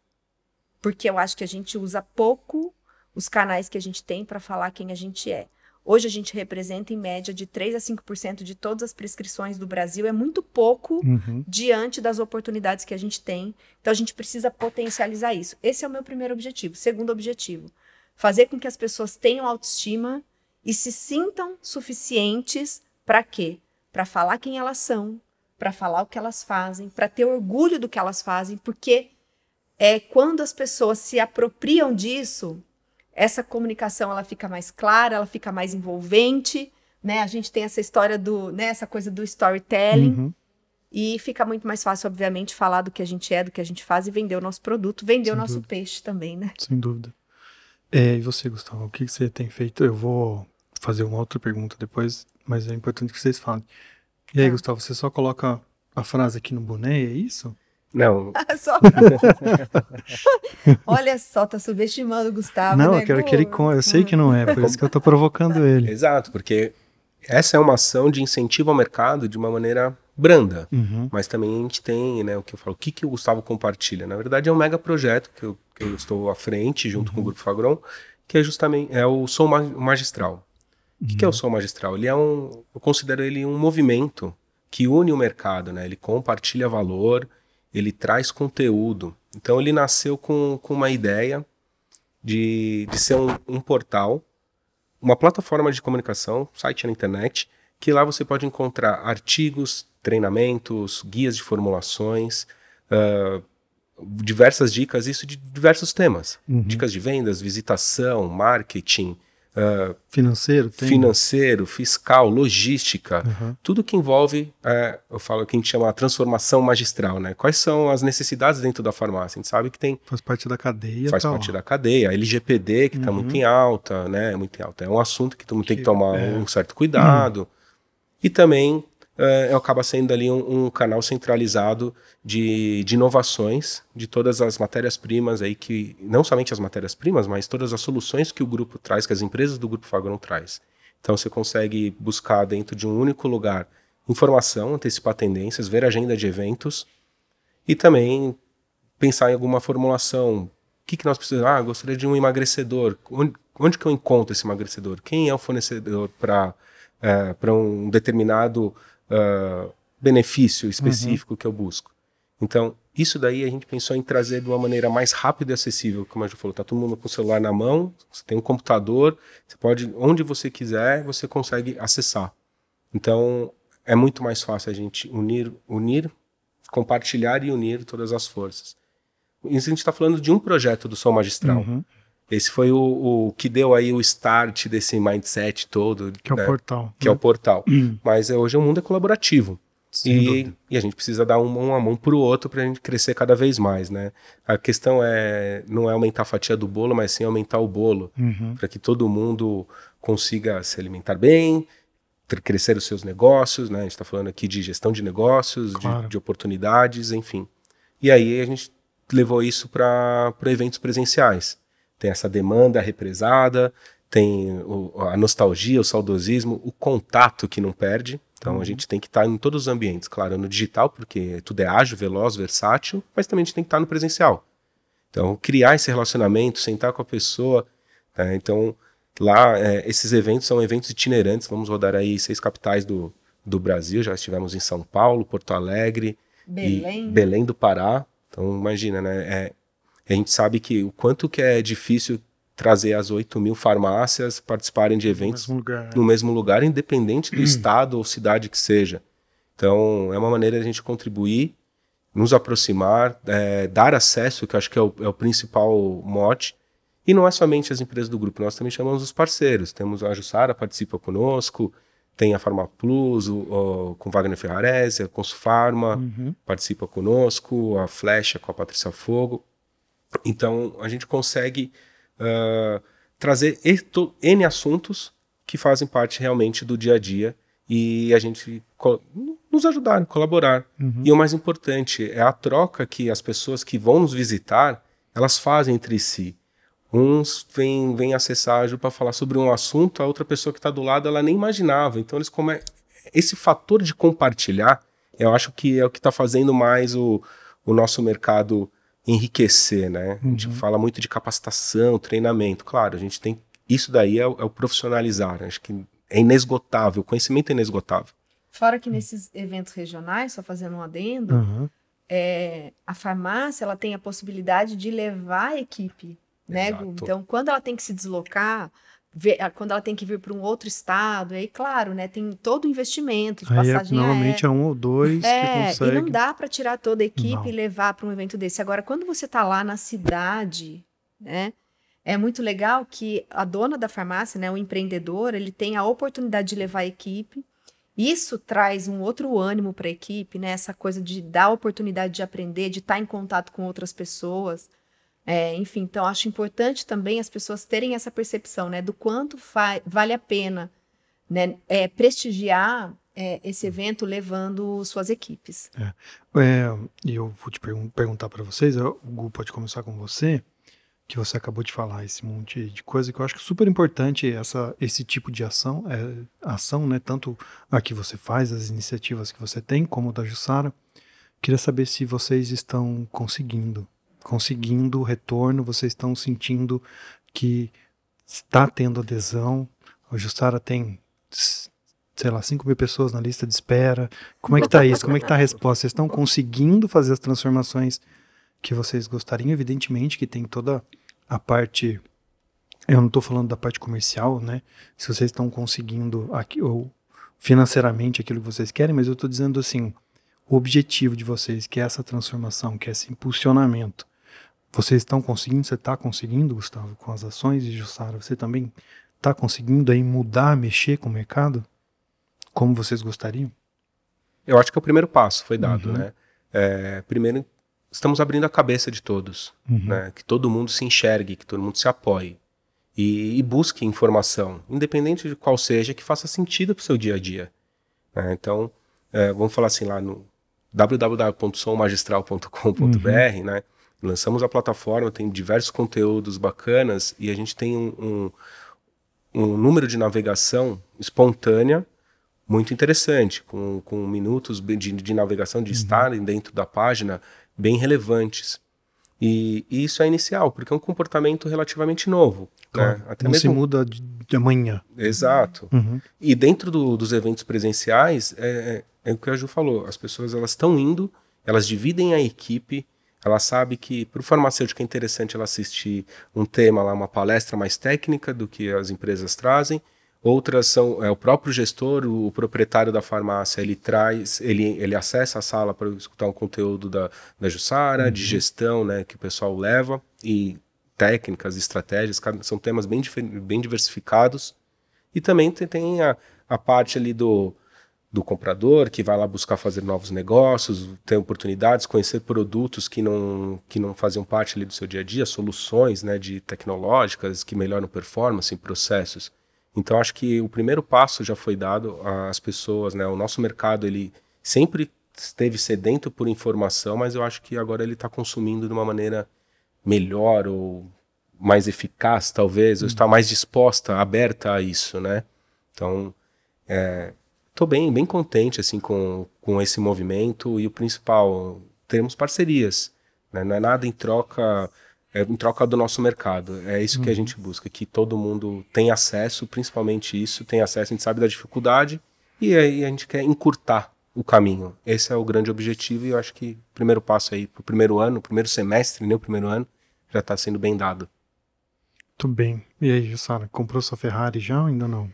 Porque eu acho que a gente usa pouco os canais que a gente tem para falar quem a gente é. Hoje a gente representa em média de 3 a 5% de todas as prescrições do Brasil, é muito pouco uhum. diante das oportunidades que a gente tem. Então a gente precisa potencializar isso. Esse é o meu primeiro objetivo. Segundo objetivo, fazer com que as pessoas tenham autoestima e se sintam suficientes para quê? Para falar quem elas são, para falar o que elas fazem, para ter orgulho do que elas fazem, porque é quando as pessoas se apropriam disso, essa comunicação ela fica mais clara, ela fica mais envolvente, né? A gente tem essa história do, né, essa coisa do storytelling. Uhum. E fica muito mais fácil, obviamente, falar do que a gente é, do que a gente faz e vender o nosso produto, vender Sem o nosso dúvida. peixe também, né? Sem dúvida. É, e você, Gustavo, o que você tem feito? Eu vou fazer uma outra pergunta depois, mas é importante que vocês falem. E aí, tá. Gustavo, você só coloca a frase aqui no boné, é isso? Não. só... Olha só, tá subestimando o Gustavo. Não, né? eu quero que ele. Eu sei que não é, por isso que eu tô provocando ele. Exato, porque essa é uma ação de incentivo ao mercado de uma maneira branda. Uhum. Mas também a gente tem, né, o que eu falo, o que, que o Gustavo compartilha? Na verdade, é um mega projeto que eu, que eu estou à frente, junto uhum. com o uhum. Grupo Fagron, que é justamente é o Som Magistral. O que, que é o uhum. Som Magistral? Ele é um. Eu considero ele um movimento que une o mercado, né? Ele compartilha valor, ele traz conteúdo. Então ele nasceu com, com uma ideia de, de ser um, um portal, uma plataforma de comunicação, site na internet, que lá você pode encontrar artigos, treinamentos, guias de formulações, uh, diversas dicas, isso de diversos temas. Uhum. Dicas de vendas, visitação, marketing, Uh, financeiro, tem. financeiro, fiscal, logística, uhum. tudo que envolve, é, eu falo que a gente chama a transformação magistral, né? Quais são as necessidades dentro da farmácia? A gente sabe que tem. Faz parte da cadeia. Faz parte da cadeia. A LGPD, que está uhum. muito em alta, né? Muito em alta. É um assunto que todo mundo que, tem que tomar é. um certo cuidado. Uhum. E também uh, acaba sendo ali um, um, canal centralizado de, de inovações de todas as matérias-primas aí que, não somente as matérias-primas, mas todas as soluções que o grupo traz, que as empresas do Grupo Fagron traz. Então você consegue buscar dentro de um único lugar informação, antecipar tendências, ver agenda de eventos e também pensar em alguma formulação. O que, que nós precisamos? Ah, gostaria de um emagrecedor. Onde, onde que eu encontro esse emagrecedor? Quem é o fornecedor para é, para um determinado uh, benefício específico uhum. que eu busco. Então, isso daí a gente pensou em trazer de uma maneira mais rápida e acessível, como a gente falou, tá todo mundo com o celular na mão, você tem um computador, você pode, onde você quiser, você consegue acessar. Então, é muito mais fácil a gente unir, unir, compartilhar e unir todas as forças. Isso a gente está falando de um projeto do Som Magistral. Uhum. Esse foi o, o, que deu aí o start desse mindset todo. Que é o portal. Que né? é o portal. Hum. Mas é, hoje o mundo é colaborativo. E, e, a gente precisa dar uma, uma mão para o outro para a gente crescer cada vez mais, né? A questão é não é aumentar a fatia do bolo, mas sim aumentar o bolo, uhum. para que todo mundo consiga se alimentar bem, crescer os seus negócios, né? A gente está falando aqui de gestão de negócios, claro. de, de, oportunidades, enfim. E aí a gente levou isso para eventos presenciais tem essa demanda represada, tem o, a nostalgia, o saudosismo, o contato que não perde. Então uhum. a gente tem que estar em todos os ambientes, claro, no digital, porque tudo é ágil, veloz, versátil, mas também a gente tem que estar no presencial. Então, criar esse relacionamento, sentar com a pessoa. Né? Então, lá, é, esses eventos são eventos itinerantes. Vamos rodar aí seis capitais do, do Brasil. Já estivemos em São Paulo, Porto Alegre, Belém, Belém do Pará. Então, imagina, né? É, a gente sabe que o quanto que é difícil trazer as 8 mil farmácias participarem de eventos no mesmo lugar, no mesmo lugar independente do estado ou cidade que seja. Então, é uma maneira de a gente contribuir, nos aproximar, é, dar acesso, que eu acho que é o, é o, principal mote. E não é somente as empresas do grupo, nós também chamamos os parceiros. Temos a Jussara, participa conosco, tem a Farma Plus, o, o, com Wagner Ferrarese, a Consufarma, uhum. participa conosco, a Flecha com a Patrícia Fogo. Então, a gente consegue uh, trazer N assuntos que fazem parte realmente do dia a dia e a gente nos ajudar, colaborar. Uhum. E o mais importante é a troca que as pessoas que vão nos visitar, elas fazem entre si. Uns vêm, vêm acessar para falar sobre um assunto, a outra pessoa que está do lado, ela nem imaginava. Então, eles come... esse fator de compartilhar, eu acho que é o que está fazendo mais o, o nosso mercado enriquecer, né? Uhum. A gente uhum. fala muito de capacitação, treinamento. Claro, a gente tem. Isso daí é o, é o profissionalizar. Né? Acho que é inesgotável, o conhecimento é inesgotável. Fora que nesses eventos regionais, só fazendo um adendo, uhum. é, a farmácia ela tem a possibilidade de levar a equipe, né? Então, quando ela tem que se deslocar, quando ela tem que vir para um outro estado, aí, claro, né, tem todo o investimento de aí é passagem é, Normalmente é um ou dois é, que consegue. E não dá para tirar toda a equipe não. e levar para um evento desse. Agora, quando você está lá na cidade, né, é muito legal que a dona da farmácia, né, o empreendedor, ele tem a oportunidade de levar a equipe. Isso traz um outro ânimo para a equipe, né? Essa coisa de dar a oportunidade de aprender, de estar em contato com outras pessoas. É, enfim, então acho importante também as pessoas terem essa percepção, né, do quanto vale a pena, né, é, prestigiar é, esse evento levando suas equipes. É, é eu vou te pergun perguntar para vocês, o Gu pode começar com você, que você acabou de falar esse monte de coisa que eu acho é super importante essa esse tipo de ação, ação, né, tanto a que você faz, as iniciativas que você tem, como da Jussara. Queria saber se vocês estão conseguindo conseguindo o retorno, vocês estão sentindo que está tendo adesão. A Justara tem, sei lá, 5 mil pessoas na lista de espera. Como é que está isso? Como é que está a resposta? Vocês estão conseguindo fazer as transformações que vocês gostariam? Evidentemente que tem toda a parte. Eu não estou falando da parte comercial, né? Se vocês estão conseguindo aqui, ou financeiramente aquilo que vocês querem, mas eu estou dizendo assim, o objetivo de vocês, que é essa transformação, que é esse impulsionamento, vocês estão conseguindo, você está conseguindo, Gustavo, com as ações de Jussara, você também está conseguindo aí mudar, mexer com o mercado como vocês gostariam? Eu acho que é o primeiro passo foi dado, uhum. né? É, primeiro, estamos abrindo a cabeça de todos, uhum. né? Que todo mundo se enxergue, que todo mundo se apoie e, e busque informação, independente de qual seja, que faça sentido para o seu dia a dia. Né? Então, é, vamos falar assim lá no www.sommagistral.com.br, uhum. né? Lançamos a plataforma, tem diversos conteúdos bacanas e a gente tem um, um, um número de navegação espontânea muito interessante, com, com minutos de, de navegação, de uhum. estarem dentro da página bem relevantes. E, e, isso é inicial, porque é um comportamento relativamente novo. Né? Claro, né? Até não mesmo... se muda de, de amanhã. Exato. Uhum. E dentro do, dos eventos presenciais, é, é, é, o que a Ju falou, as pessoas elas estão indo, elas dividem a equipe, ela sabe que para o farmacêutico é interessante ela assistir um tema lá, uma palestra mais técnica do que as empresas trazem. Outras são é, o próprio gestor, o, o, proprietário da farmácia, ele traz, ele, ele acessa a sala para escutar um conteúdo da, da Jussara, uhum. de gestão, né, que o pessoal leva, e técnicas, estratégias, são temas bem, bem diversificados. E também tem, tem a, a parte ali do, do comprador que vai lá buscar fazer novos negócios, ter oportunidades, conhecer produtos que não, que não faziam parte ali do seu dia a dia, soluções né, de tecnológicas que melhoram performance em processos. Então acho que o primeiro passo já foi dado às pessoas, né? O nosso mercado ele sempre esteve sedento por informação, mas eu acho que agora ele está consumindo de uma maneira melhor ou mais eficaz, talvez, ou está mais disposta, aberta a isso, né? Então, é, Estou bem, bem contente assim com, com esse movimento e o principal, termos parcerias. Né? Não é nada em troca, é em troca do nosso mercado. É isso que a uhum. gente busca, que todo mundo tenha acesso, principalmente isso, tem acesso, a gente sabe da dificuldade e aí a gente quer encurtar o caminho. Esse é o grande objetivo e eu acho que o primeiro passo aí para o primeiro ano, primeiro semestre, nem né, o primeiro ano, já está sendo bem dado. Muito bem. E aí, Sara, comprou sua Ferrari já ou ainda não?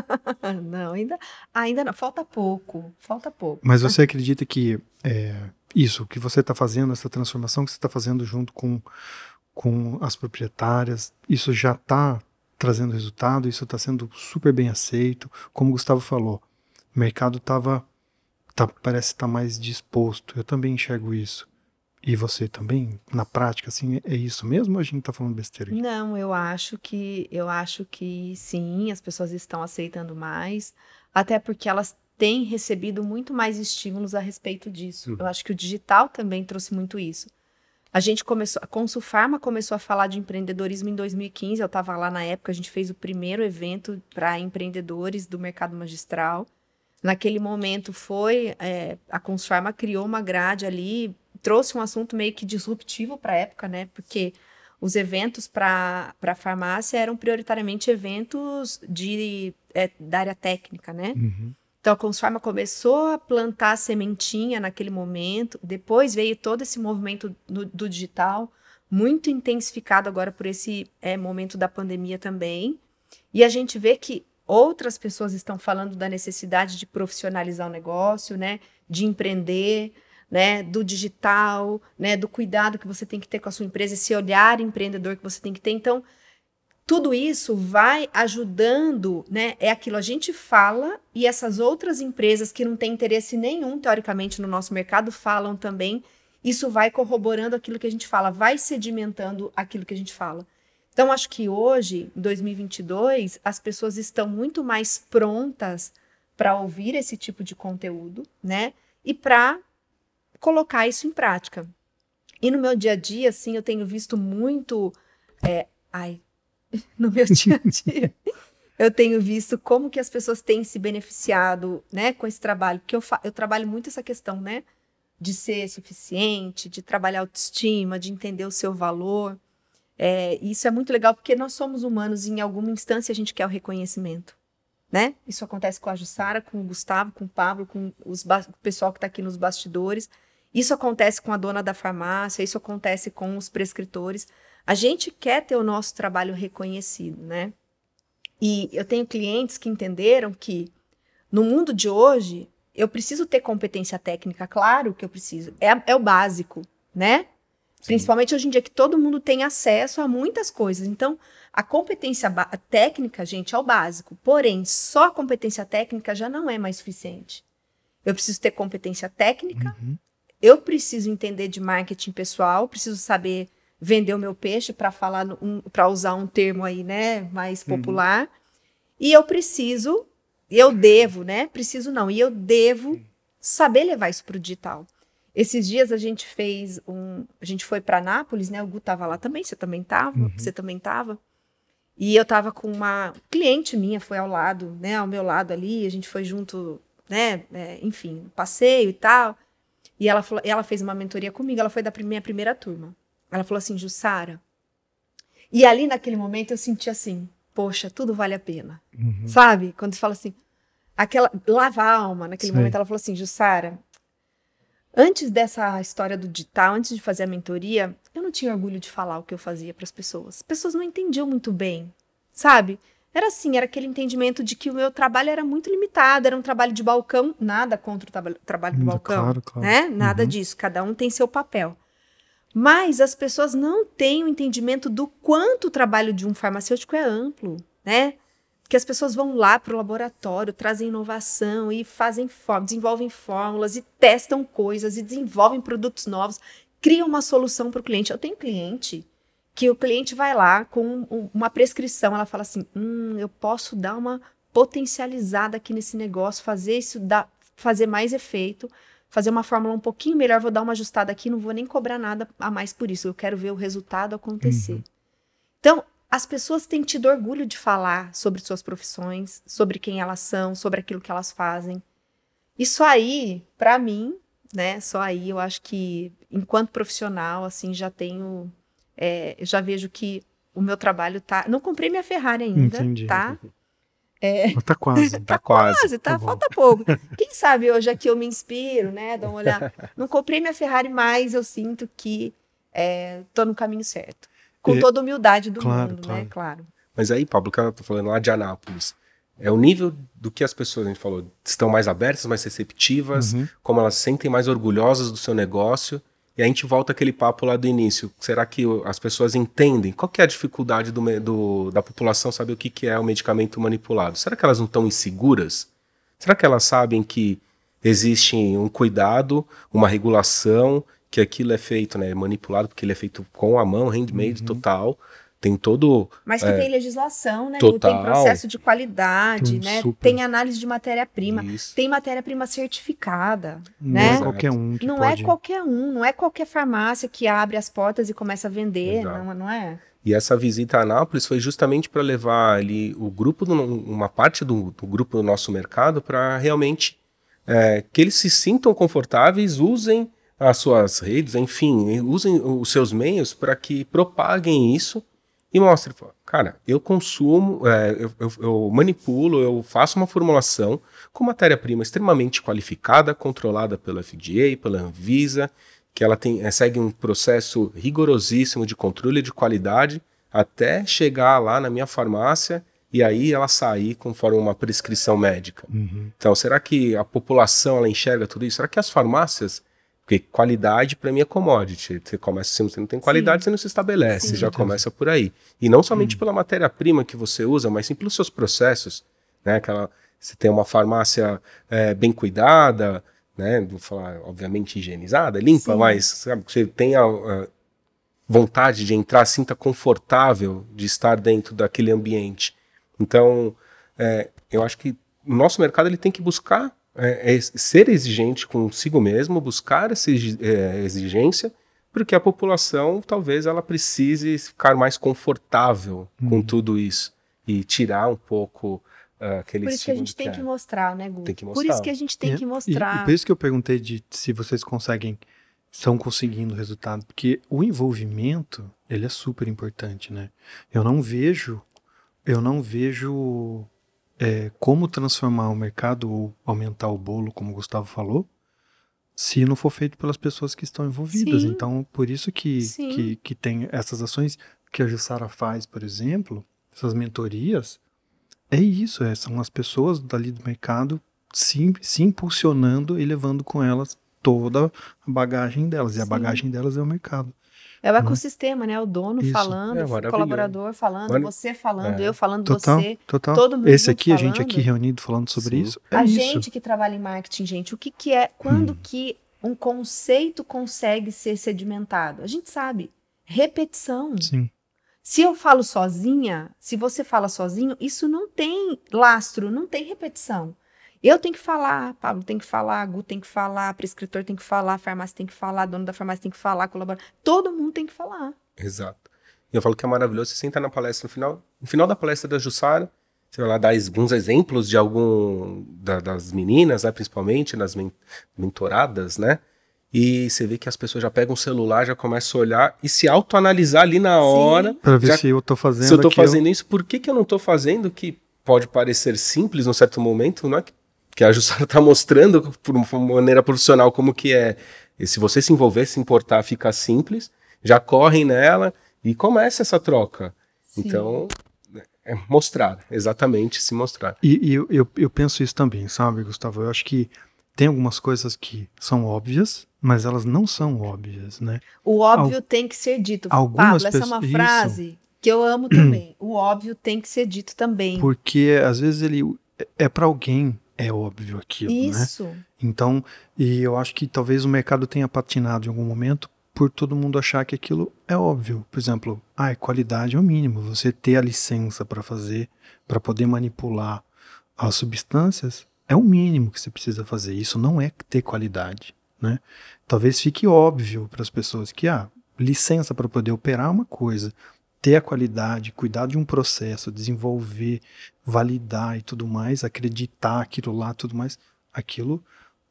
não, ainda, ainda não. Falta pouco, falta pouco. Mas você acredita que é, isso, que você está fazendo, essa transformação que você está fazendo junto com, com as proprietárias, isso já está trazendo resultado, isso está sendo super bem aceito. Como o Gustavo falou, o mercado tava, tá, parece estar tá mais disposto. Eu também enxergo isso. E você também, na prática, assim, é isso mesmo ou a gente está falando besteira? Aqui? Não, eu acho que eu acho que sim, as pessoas estão aceitando mais, até porque elas têm recebido muito mais estímulos a respeito disso. Uhum. Eu acho que o digital também trouxe muito isso. A gente começou, a Consulfarma começou a falar de empreendedorismo em 2015. Eu estava lá na época, a gente fez o primeiro evento para empreendedores do mercado magistral. Naquele momento foi é, a Consulfarma criou uma grade ali trouxe um assunto meio que disruptivo para a época, né? Porque os eventos para a farmácia eram prioritariamente eventos de, é, da área técnica, né? Uhum. Então a Consfarma começou a plantar a sementinha naquele momento, depois veio todo esse movimento do, do digital, muito intensificado agora por esse é, momento da pandemia também. E a gente vê que outras pessoas estão falando da necessidade de profissionalizar o negócio, né? De empreender, né, do digital, né, do cuidado que você tem que ter com a sua empresa, esse olhar empreendedor que você tem que ter. Então, tudo isso vai ajudando, né? É aquilo a gente fala e essas outras empresas que não têm interesse nenhum, teoricamente, no nosso mercado, falam também. Isso vai corroborando aquilo que a gente fala, vai sedimentando aquilo que a gente fala. Então, acho que hoje, em 2022, as pessoas estão muito mais prontas para ouvir esse tipo de conteúdo, né? E para colocar isso em prática. E no meu dia a dia, assim, eu tenho visto muito. É, ai, no meu dia a dia, eu tenho visto como que as pessoas têm se beneficiado, né, com esse trabalho, porque eu, eu trabalho muito essa questão, né, de ser suficiente, de trabalhar autoestima, de entender o seu valor. É, isso é muito legal porque nós somos humanos e em alguma instância a gente quer o reconhecimento, né? Isso acontece com a Jussara, com o Gustavo, com o Pablo, com os o pessoal que está aqui nos bastidores. Isso acontece com a dona da farmácia, isso acontece com os prescritores. A gente quer ter o nosso trabalho reconhecido, né? E eu tenho clientes que entenderam que no mundo de hoje eu preciso ter competência técnica, claro que eu preciso. É, é o básico, né? Sim. Principalmente hoje em dia que todo mundo tem acesso a muitas coisas. Então, a competência técnica, gente, é o básico. Porém, só a competência técnica já não é mais suficiente. Eu preciso ter competência técnica, uhum. Eu preciso entender de marketing pessoal, preciso saber vender o meu peixe para falar um, para usar um termo aí, né, mais uhum. popular. Uhum. E eu preciso, eu devo, né? Preciso não, e eu devo saber levar isso para o digital. Esses dias a gente fez um, a gente foi para Nápoles, né? O Gu tava lá também, você também tava, uhum. você também tava. E eu tava com uma cliente minha, foi ao lado, né, ao meu lado ali, a gente foi junto, né, é, enfim, passeio e tal. E ela, falou, ela fez uma mentoria comigo, ela foi da minha primeira turma. Ela falou assim, Jussara. E ali naquele momento eu senti assim, poxa, tudo vale a pena. Uhum. Sabe? Quando você fala assim, aquela lava a alma, naquele momento ela falou assim, Jussara, antes dessa história do digital, antes de fazer a mentoria, eu não tinha orgulho de falar o que eu fazia para as pessoas. As pessoas não entendiam muito bem, sabe? Era assim, era aquele entendimento de que o meu trabalho era muito limitado, era um trabalho de balcão, nada contra o tra trabalho de balcão, claro, claro. né? Nada uhum. disso, cada um tem seu papel. Mas as pessoas não têm o entendimento do quanto o trabalho de um farmacêutico é amplo, né? Que as pessoas vão lá para o laboratório, trazem inovação e fazem desenvolvem fórmulas e testam coisas e desenvolvem produtos novos, criam uma solução para o cliente. Eu tenho cliente que o cliente vai lá com uma prescrição, ela fala assim: hum, eu posso dar uma potencializada aqui nesse negócio, fazer isso dar, fazer mais efeito fazer uma fórmula um pouquinho melhor, vou dar uma ajustada aqui, não vou nem cobrar nada a mais por isso. Eu quero ver o resultado acontecer. Uhum. Então, as pessoas têm tido orgulho de falar sobre suas profissões, sobre quem elas são, sobre aquilo que elas fazem. Isso aí, para mim, né? Só aí eu acho que, enquanto profissional, assim, já tenho. É, já vejo que o meu trabalho tá. Não comprei minha Ferrari ainda, Entendi. tá? É... Tá quase. tá, tá quase, tá, tá falta pouco. Quem sabe hoje aqui eu me inspiro, né? Dá uma olhada. Não comprei minha Ferrari, mas eu sinto que é, tô no caminho certo. Com e... toda a humildade do claro, mundo, claro. né? Claro. Mas aí, Pablo, que eu tô falando lá de Anápolis, é o nível do que as pessoas, a gente falou, estão mais abertas, mais receptivas, uhum. como elas se sentem mais orgulhosas do seu negócio e a gente volta aquele papo lá do início. Será que as pessoas entendem? Qual que é a dificuldade do, do, da população saber o que, que é o medicamento manipulado? Será que elas não estão inseguras? Será que elas sabem que existe um cuidado, uma regulação, que aquilo é feito, né, manipulado, porque ele é feito com a mão, handmade uhum. total, tem todo. Mas que é, tem legislação, né? Total, tem processo de qualidade, né? Super. Tem análise de matéria-prima, tem matéria-prima certificada, não né? É qualquer um. não pode... é qualquer um, não é qualquer farmácia que abre as portas e começa a vender, não, não é? E essa visita a Anápolis foi justamente para levar ali o grupo, do, uma parte do, do grupo do nosso mercado para realmente é, que eles se sintam confortáveis, usem as suas redes, enfim, usem os seus meios para que propaguem isso e mostra, cara, eu consumo, é, eu, eu, eu, manipulo, eu faço uma formulação com matéria-prima extremamente qualificada, controlada pela FDA, pela Anvisa, que ela tem, é, segue um processo rigorosíssimo de controle de qualidade até chegar lá na minha farmácia e aí ela sair conforme uma prescrição médica. Uhum. Então, será que a população ela enxerga tudo isso? Será que as farmácias Porque qualidade para mim é commodity. Você começa, se você não tem qualidade, sim. você não se estabelece, sim, já começa por aí. E não somente hum. pela matéria-prima que você usa, mas sim pelos seus processos, né? Aquela, você tem uma farmácia é, bem cuidada, né? Vou falar, obviamente, higienizada, limpa, sim. mas sabe, você tem a, a vontade de entrar, sinta confortável de estar dentro daquele ambiente. Então, é, eu acho que o nosso mercado ele tem que buscar é, é ser exigente consigo mesmo, buscar essa é, exigência, porque a população talvez ela precise ficar mais confortável uhum. com tudo isso e tirar um pouco uh, aquele Por isso que a gente tem que, que mostrar, né, Gu? Tem que mostrar. Por isso que a gente tem que mostrar. E, e por isso que eu perguntei de se vocês conseguem estão conseguindo resultado, porque o envolvimento ele é super importante, né? Eu não vejo, eu não vejo é, como transformar o mercado ou aumentar o bolo, como o Gustavo falou, se não for feito pelas pessoas que estão envolvidas. Sim. Então, por isso que, que, que tem essas ações que a Jussara faz, por exemplo, essas mentorias, é isso, é, são as pessoas dali do mercado se, se impulsionando e levando com elas toda a bagagem delas. E a bagagem delas é o mercado. É o ecossistema, né? O dono Isso. falando, é o colaborador falando, Olha, você falando, é. eu falando, total, você, total. todo mundo Esse aqui, falando. a gente aqui reunido falando sobre Sim. isso. É a isso. gente que trabalha em marketing, gente, o que, que é, quando hum. que um conceito consegue ser sedimentado? A gente sabe, repetição. Sim. Se eu falo sozinha, se você fala sozinho, isso não tem lastro, não tem repetição. Eu tenho que falar, Pablo tem que falar, Gu tem que falar, prescritor tem que falar, a farmácia tem que falar, dono da farmácia tem que falar, colaborador. Todo mundo tem que falar. Exato. E eu falo que é maravilhoso. Você senta na palestra no final, no final da palestra da Jussara, você vai lá dar alguns exemplos de algum da, das meninas, né, principalmente, nas men mentoradas, né? E você vê que as pessoas já pegam o celular, já começam a olhar e se autoanalisar ali na hora. Para ver já, se eu tô fazendo Se eu tô fazendo isso, por que, que eu não tô fazendo? Que pode parecer simples num certo momento, não é que que a Jussara está mostrando por uma maneira profissional como que é. E se você se envolver, se importar, fica simples, já correm nela e começa essa troca. Sim. Então, é mostrar, exatamente se mostrar. E, e eu, eu, eu, penso isso também, sabe, Gustavo? Eu acho que tem algumas coisas que são óbvias, mas elas não são óbvias, né? O óbvio Al tem que ser dito. Algumas Pablo, essa é uma frase isso. que eu amo também. o óbvio tem que ser dito também. Porque às vezes ele é para alguém é óbvio aquilo, né? Isso. né? Então, e eu acho que talvez o mercado tenha patinado em algum momento por todo mundo achar que aquilo é óbvio. Por exemplo, ah, qualidade é o mínimo. Você ter a licença para fazer, para poder manipular as substâncias, é o mínimo que você precisa fazer. Isso não é ter qualidade, né? Talvez fique óbvio para as pessoas que, ah, licença para poder operar é uma coisa, ter a qualidade, cuidar de um processo, desenvolver, validar e tudo mais, acreditar aquilo lá, tudo mais, aquilo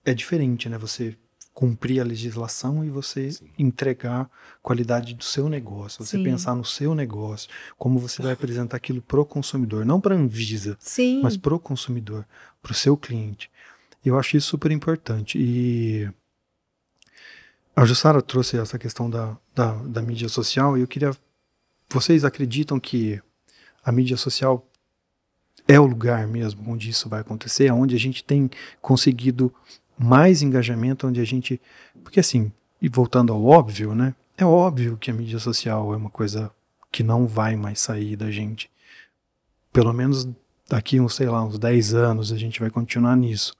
é diferente, né? Você cumprir a legislação e você Sim. entregar qualidade do seu negócio, você Sim. pensar no seu negócio, como você vai apresentar aquilo pro consumidor, não para a Anvisa, Sim. mas pro consumidor, pro seu cliente. Eu acho isso super importante e a Jussara trouxe essa questão da, da, da mídia social e eu queria vocês acreditam que a mídia social é o lugar mesmo onde isso vai acontecer, onde a gente tem conseguido mais engajamento, onde a gente. Porque assim, e voltando ao óbvio, né? É óbvio que a mídia social é uma coisa que não vai mais sair da gente. Pelo menos daqui uns, sei lá, uns 10 anos a gente vai continuar nisso.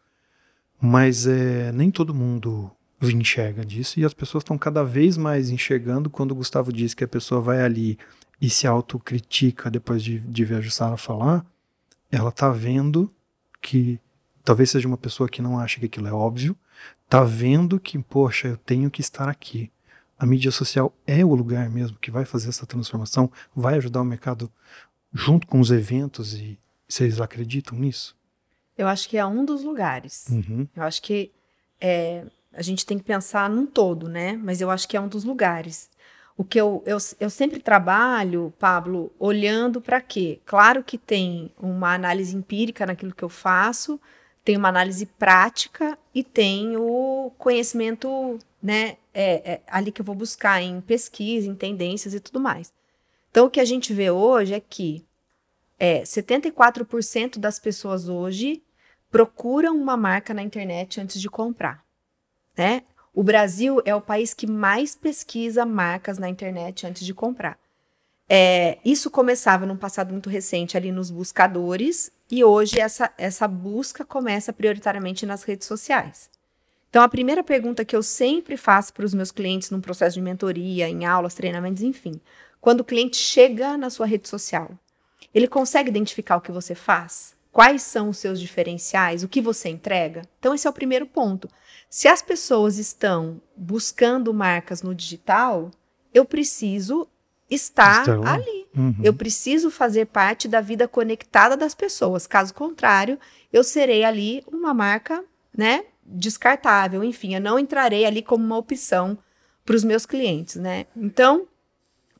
Mas é, nem todo mundo enxerga disso e as pessoas estão cada vez mais enxergando quando o Gustavo diz que a pessoa vai ali e se autocritica depois de, de ver a Jussara falar, ela tá vendo que talvez seja uma pessoa que não acha que aquilo é óbvio, tá vendo que, poxa, eu tenho que estar aqui. A mídia social é o lugar mesmo que vai fazer essa transformação, vai ajudar o mercado junto com os eventos e vocês acreditam nisso? Eu acho que é um dos lugares. Uhum. Eu acho que é, a gente tem que pensar num todo, né? Mas eu acho que é um dos lugares. O que eu, eu, eu sempre trabalho, Pablo, olhando para quê? Claro que tem uma análise empírica naquilo que eu faço, tem uma análise prática e tem o conhecimento, né, é, é, ali que eu vou buscar em pesquisa, em tendências e tudo mais. Então, o que a gente vê hoje é que é, 74% das pessoas hoje procuram uma marca na internet antes de comprar, né? O Brasil é o país que mais pesquisa marcas na internet antes de comprar. É, isso começava num passado muito recente ali nos buscadores e hoje essa, essa busca começa prioritariamente nas redes sociais. Então, a primeira pergunta que eu sempre faço para os meus clientes num processo de mentoria, em aulas, treinamentos, enfim, quando o cliente chega na sua rede social, ele consegue identificar o que você faz? Quais são os seus diferenciais? O que você entrega? Então, esse é o primeiro ponto. Se as pessoas estão buscando marcas no digital, eu preciso estar Estão. ali. Uhum. Eu preciso fazer parte da vida conectada das pessoas. Caso contrário, eu serei ali uma marca, né, descartável. Enfim, eu não entrarei ali como uma opção para os meus clientes, né? Então,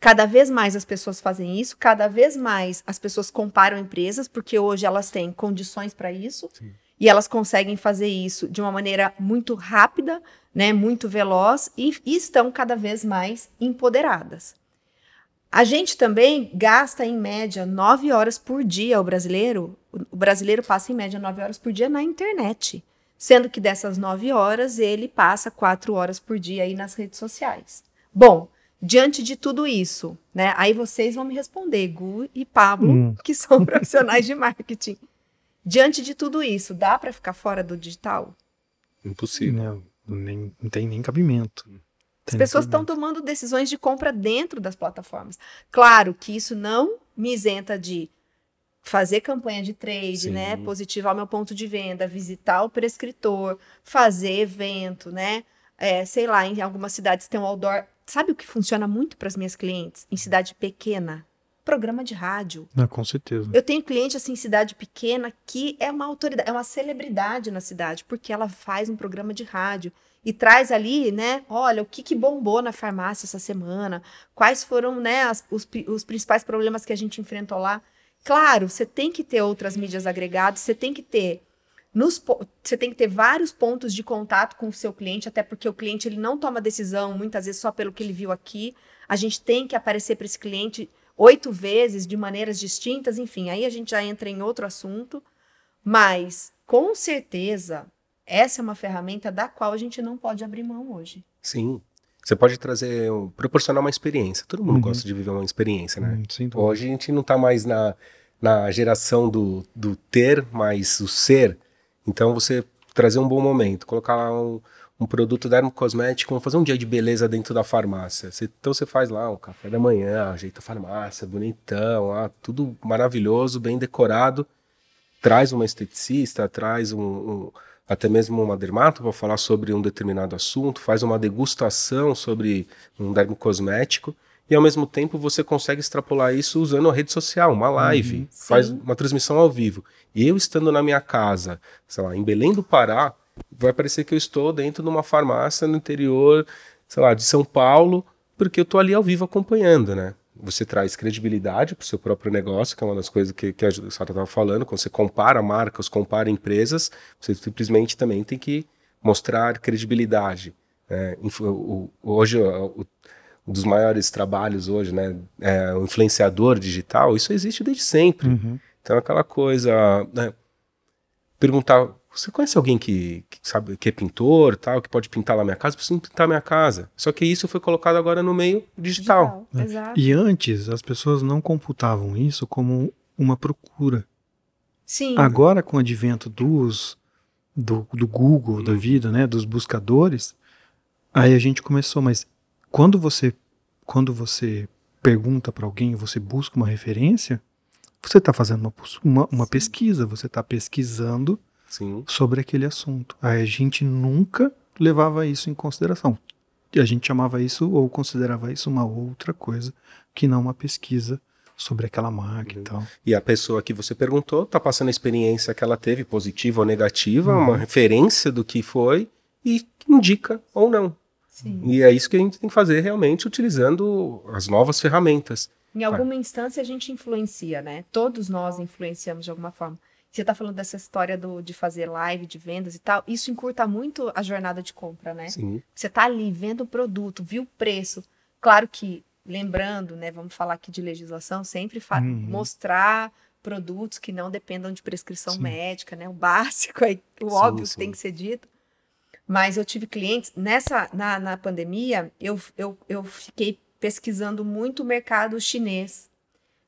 cada vez mais as pessoas fazem isso, cada vez mais as pessoas comparam empresas, porque hoje elas têm condições para isso. Sim. E elas conseguem fazer isso de uma maneira muito rápida, né, muito veloz e, e estão cada vez mais empoderadas. A gente também gasta, em média, nove horas por dia, o brasileiro. O brasileiro passa, em média, nove horas por dia na internet. Sendo que dessas nove horas, ele passa quatro horas por dia aí nas redes sociais. Bom, diante de tudo isso, né? Aí vocês vão me responder, Gu e Pablo, hum. que são profissionais de marketing. Diante de tudo isso, dá para ficar fora do digital? Impossível. Não, nem, não tem nem cabimento. As pessoas estão tomando decisões de compra dentro das plataformas. Claro que isso não me isenta de fazer campanha de trade, né? Positivar meu ponto de venda, visitar o prescritor, fazer evento, né? É, sei lá, em algumas cidades tem um outdoor. Sabe o que funciona muito para as minhas clientes? Em cidade pequena? Programa de rádio. Ah, com certeza. Eu tenho cliente assim em cidade pequena que é uma autoridade, é uma celebridade na cidade, porque ela faz um programa de rádio e traz ali, né? Olha, o que, que bombou na farmácia essa semana, quais foram, né, as, os, os principais problemas que a gente enfrentou lá. Claro, você tem que ter outras mídias agregadas, você tem que ter nos, você tem que ter vários pontos de contato com o seu cliente, até porque o cliente ele não toma decisão muitas vezes só pelo que ele viu aqui. A gente tem que aparecer para esse cliente oito vezes de maneiras distintas, enfim, aí a gente já entra em outro assunto. Mas com certeza essa é uma ferramenta da qual a gente não pode abrir mão hoje. Sim. Você pode trazer, proporcionar uma experiência. Todo mundo uhum. gosta de viver uma experiência, né? Uhum, Hoje a gente não está mais na, na geração do, do ter, mas o ser. Então você trazer um bom momento, colocar um, um produto dermocosmético, fazer um dia de beleza dentro da farmácia. Você, então você faz lá um café da manhã, ajeita a farmácia, bonitão, lá, tudo maravilhoso, bem decorado. Traz uma esteticista, traz um, um até mesmo uma dermato para falar sobre um determinado assunto, faz uma degustação sobre um dermocosmético e ao mesmo tempo você consegue extrapolar isso usando a rede social, uma live, uhum, faz uma transmissão ao vivo. E eu estando na minha casa, sei lá, em Belém do Pará, vai parecer que eu estou dentro de uma farmácia no interior, sei lá, de São Paulo, porque eu estou ali ao vivo acompanhando, né? você traz credibilidade para o seu próprio negócio, que é uma das coisas que, que a Sara estava falando, quando você compara marcas, compara empresas, você simplesmente também tem que mostrar credibilidade. Né? Hoje, o, um dos maiores trabalhos hoje, né, é o influenciador digital, isso existe desde sempre. Uhum. Então, aquela coisa, né, perguntar você conhece alguém que, que, sabe que é pintor, tal, que pode pintar lá minha casa? Preciso pintar minha casa. Só que isso foi colocado agora no meio digital. digital. É. E antes as pessoas não computavam isso como uma procura. Sim. Agora com o advento dos do, do Google hum. da vida, né, dos buscadores, aí a gente começou. Mas quando você quando você pergunta para alguém, você busca uma referência, você está fazendo uma, uma, uma pesquisa, você está pesquisando Sim. sobre aquele assunto. A gente nunca levava isso em consideração. E a gente chamava isso ou considerava isso uma outra coisa que não uma pesquisa sobre aquela marca uhum. e tal. E a pessoa que você perguntou está passando a experiência que ela teve, positiva ou negativa, uhum. uma referência do que foi e indica ou não. Sim. E é isso que a gente tem que fazer realmente utilizando as novas ferramentas. Em alguma instância a gente influencia, né? Todos nós influenciamos de alguma forma. Você está falando dessa história do, de fazer live, de vendas e tal. Isso encurta muito a jornada de compra, né? Sim. Você está ali vendo o produto, viu o preço. Claro que, lembrando, né? Vamos falar aqui de legislação, sempre uhum. mostrar produtos que não dependam de prescrição sim. médica, né? O básico, aí, o sim, óbvio sim. que tem que ser dito. Mas eu tive clientes, nessa, na, na pandemia, eu, eu, eu fiquei pesquisando muito o mercado chinês,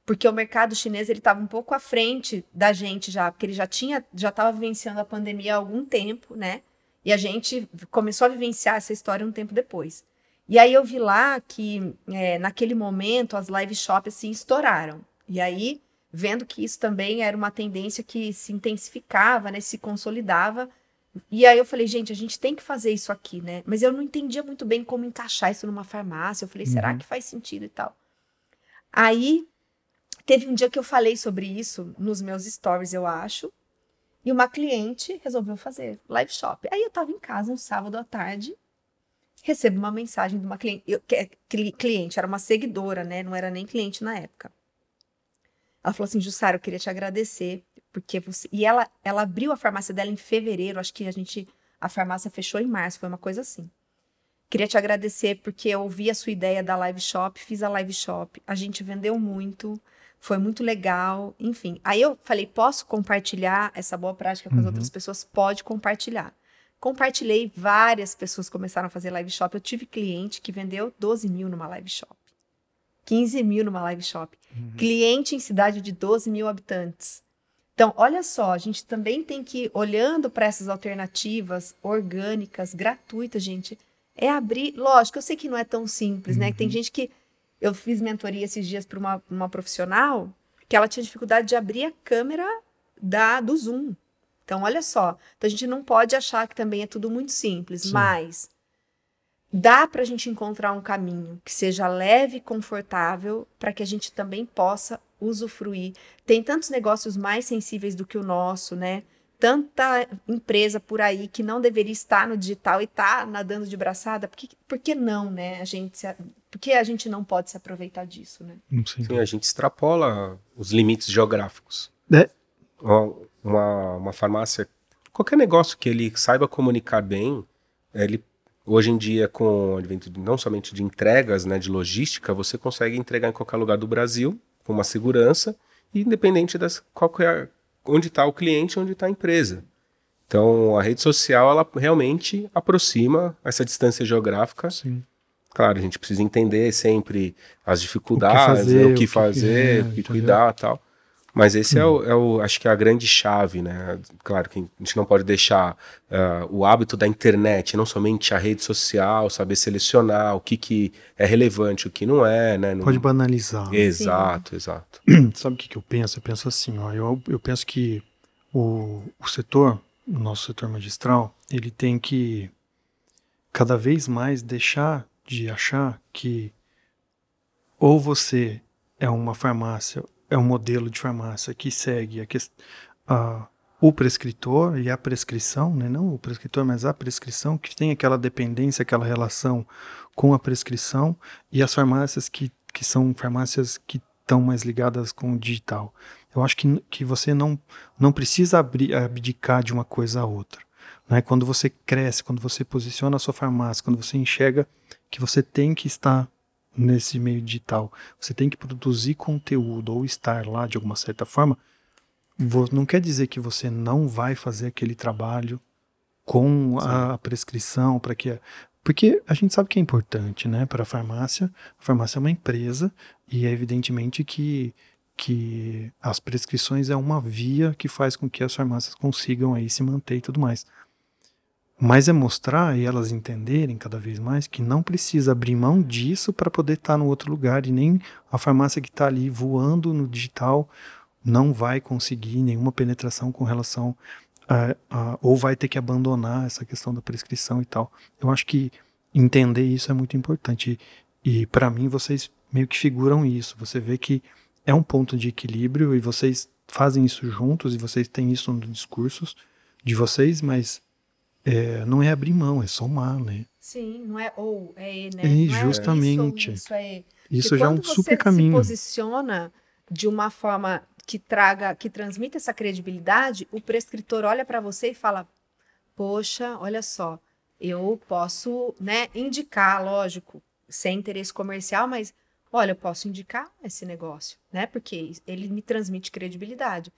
porque o mercado chinês ele estava um pouco à frente da gente já, porque ele já tinha, já estava vivenciando a pandemia há algum tempo, né? E a gente começou a vivenciar essa história um tempo depois. E aí eu vi lá que é, naquele momento as live shops assim estouraram. E aí vendo que isso também era uma tendência que se intensificava, né, se consolidava. E aí eu falei, gente, a gente tem que fazer isso aqui, né? Mas eu não entendia muito bem como encaixar isso numa farmácia. Eu falei, uhum. será que faz sentido e tal? Aí Teve um dia que eu falei sobre isso nos meus stories, eu acho. E uma cliente resolveu fazer live shop. Aí eu tava em casa um sábado à tarde, recebo uma mensagem de uma cliente, eu, que, é cliente, era uma seguidora, né? Não era nem cliente na época. Ela falou assim: Jussara, eu queria te agradecer, porque você. E ela, ela abriu a farmácia dela em fevereiro, acho que a gente. A farmácia fechou em março, foi uma coisa assim. Queria te agradecer porque eu ouvi a sua ideia da live shop, fiz a live shop, a gente vendeu muito foi muito legal, enfim. Aí eu falei, posso compartilhar essa boa prática com as uhum. outras pessoas? Pode compartilhar. Compartilhei, várias pessoas começaram a fazer live shop. Eu tive cliente que vendeu 12 mil numa live shop, 15 mil numa live shop. Uhum. Cliente em cidade de 12 mil habitantes. Então, olha só, a gente também tem que ir olhando para essas alternativas orgânicas, gratuitas, gente. É abrir. Lógico, eu sei que não é tão simples, uhum. né? Tem uhum. gente que eu fiz mentoria esses dias para uma, uma profissional que ela tinha dificuldade de abrir a câmera da, do Zoom. Então, olha só. Então, a gente não pode achar que também é tudo muito simples, Sim. mas dá para a gente encontrar um caminho que seja leve e confortável para que a gente também possa usufruir. Tem tantos negócios mais sensíveis do que o nosso, né? Tanta empresa por aí que não deveria estar no digital e está nadando de braçada. Por que, por que não, né? A gente se, porque a gente não pode se aproveitar disso, né? Sim, a gente extrapola os limites geográficos. É. Uma, uma, uma, farmácia, qualquer negócio que ele saiba comunicar bem, ele hoje em dia com o advento não somente de entregas, né, de logística, você consegue entregar em qualquer lugar do Brasil com uma segurança, independente das qual é, onde está o cliente, onde está a empresa. Então a rede social ela realmente aproxima essa distância geográfica. Sim Claro, a gente precisa entender sempre as dificuldades, o que fazer, o que, é, o que cuidar tal. Mas esse hum. é, o, é, o, acho que é a grande chave, né? Claro que a gente não pode deixar uh, o hábito da internet, não somente a rede social, saber selecionar o que, que é relevante, o que não é, né? Não... Pode banalizar. Exato, Sim. exato. Sabe o que, que eu penso? Eu penso assim, ó, eu, eu penso que o, o setor, o nosso setor magistral, ele tem que cada vez mais deixar de achar que ou você é uma farmácia, é um modelo de farmácia que segue a, a, o prescritor e a prescrição, né? não o prescritor, mas a prescrição, que tem aquela dependência, aquela relação com a prescrição, e as farmácias que, que são farmácias que estão mais ligadas com o digital. Eu acho que, que você não, não precisa abrir, abdicar de uma coisa a outra. Né? Quando você cresce, quando você posiciona a sua farmácia, quando você enxerga que você tem que estar nesse meio digital, você tem que produzir conteúdo ou estar lá de alguma certa forma, não quer dizer que você não vai fazer aquele trabalho com a prescrição para que porque a gente sabe que é importante, né, para a farmácia. A farmácia é uma empresa e é evidentemente que que as prescrições é uma via que faz com que as farmácias consigam aí se manter e tudo mais. Mas é mostrar e elas entenderem cada vez mais que não precisa abrir mão disso para poder estar tá no outro lugar e nem a farmácia que está ali voando no digital não vai conseguir nenhuma penetração com relação a, a, ou vai ter que abandonar essa questão da prescrição e tal. Eu acho que entender isso é muito importante e, e para mim vocês meio que figuram isso. Você vê que é um ponto de equilíbrio e vocês fazem isso juntos e vocês têm isso nos discursos de vocês, mas é, não é abrir mão, é somar, né? Sim, não é ou, é, né? É, justamente. É isso, isso, é... isso já é um super caminho. Quando você se posiciona de uma forma que traga, que transmita essa credibilidade, o prescritor olha para você e fala: "Poxa, olha só, eu posso, né, indicar, lógico, sem interesse comercial, mas olha, eu posso indicar esse negócio, né? Porque ele me transmite credibilidade.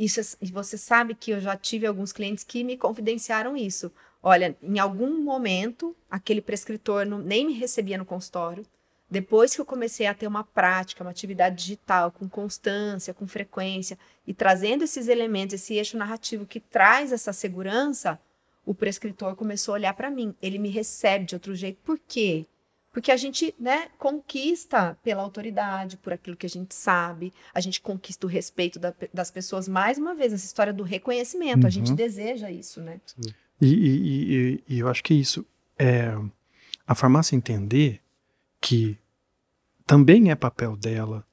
Isso, e você sabe que eu já tive alguns clientes que me confidenciaram isso. Olha, em algum momento, aquele prescritor não, nem me recebia no consultório. Depois que eu comecei a ter uma prática, uma atividade digital com constância, com frequência, e trazendo esses elementos, esse eixo narrativo que traz essa segurança, o prescritor começou a olhar para mim. Ele me recebe de outro jeito. Por quê? Porque a gente né, conquista pela autoridade, por aquilo que a gente sabe, a gente conquista o respeito da, das pessoas. Mais uma vez, essa história do reconhecimento, uhum. a gente deseja isso, né? E, e, e, e, eu acho que isso. É, a farmácia entender que também é papel dela,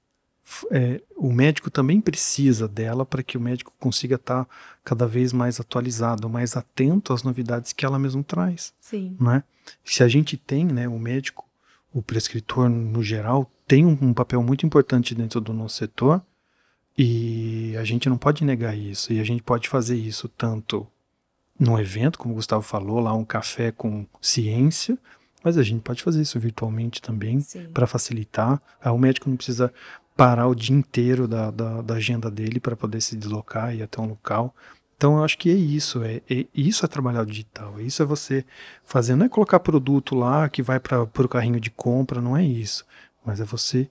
é, o médico também precisa dela para que o médico consiga estar tá cada vez mais atualizado, mais atento às novidades que ela mesma traz. Sim. Né? Se a gente tem, né, o médico o prescritor, no geral, tem um, papel muito importante dentro do nosso setor e a gente não pode negar isso. E a gente pode fazer isso tanto num evento, como o Gustavo falou, lá um café com ciência, mas a gente pode fazer isso virtualmente também para facilitar. Ah, o médico não precisa parar o dia inteiro da, da, da agenda dele para poder se deslocar e ir até um local. Então eu acho que é isso, é, é, isso é trabalhar o digital, isso é você fazer, não é colocar produto lá que vai para o carrinho de compra, não é isso, mas é você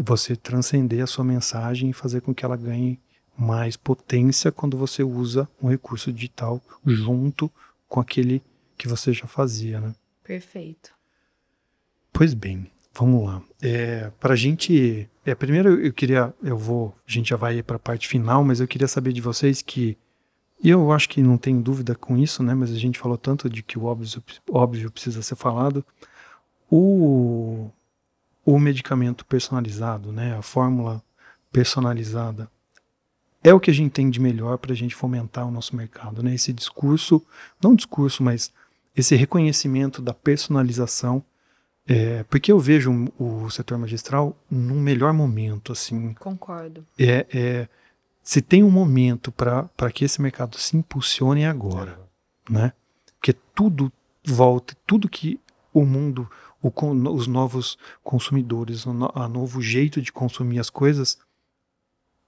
você transcender a sua mensagem e fazer com que ela ganhe mais potência quando você usa um recurso digital junto com aquele que você já fazia, né? Perfeito. Pois bem, vamos lá. É, para a gente, é, primeiro eu queria, eu vou, a gente já vai para a parte final, mas eu queria saber de vocês que e eu acho que não tem dúvida com isso, né? Mas a gente falou tanto de que o óbvio, óbvio precisa ser falado. O, o medicamento personalizado, né? A fórmula personalizada é o que a gente tem de melhor para a gente fomentar o nosso mercado, né? Esse discurso, não discurso, mas esse reconhecimento da personalização, é, porque eu vejo o, setor magistral num melhor momento, assim. Concordo. É, é se tem um momento para que esse mercado se impulsione é agora, é. né? Porque tudo volta, tudo que o mundo, o, os novos consumidores, o no, novo jeito de consumir as coisas,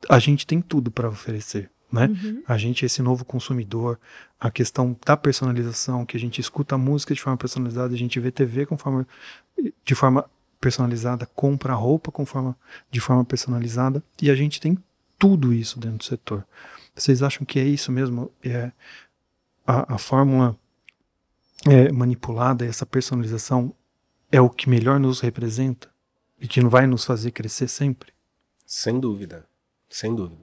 a gente tem tudo para oferecer, né? Uhum. A gente, esse novo consumidor, a questão da personalização, que a gente escuta a música de forma personalizada, a gente vê TV com forma, de forma personalizada, compra roupa com forma, de forma personalizada, e a gente tem tudo isso dentro do setor. Vocês acham que é isso mesmo? É a, a fórmula é, manipulada, essa personalização é o que melhor nos representa e que não vai nos fazer crescer sempre? Sem dúvida, sem dúvida.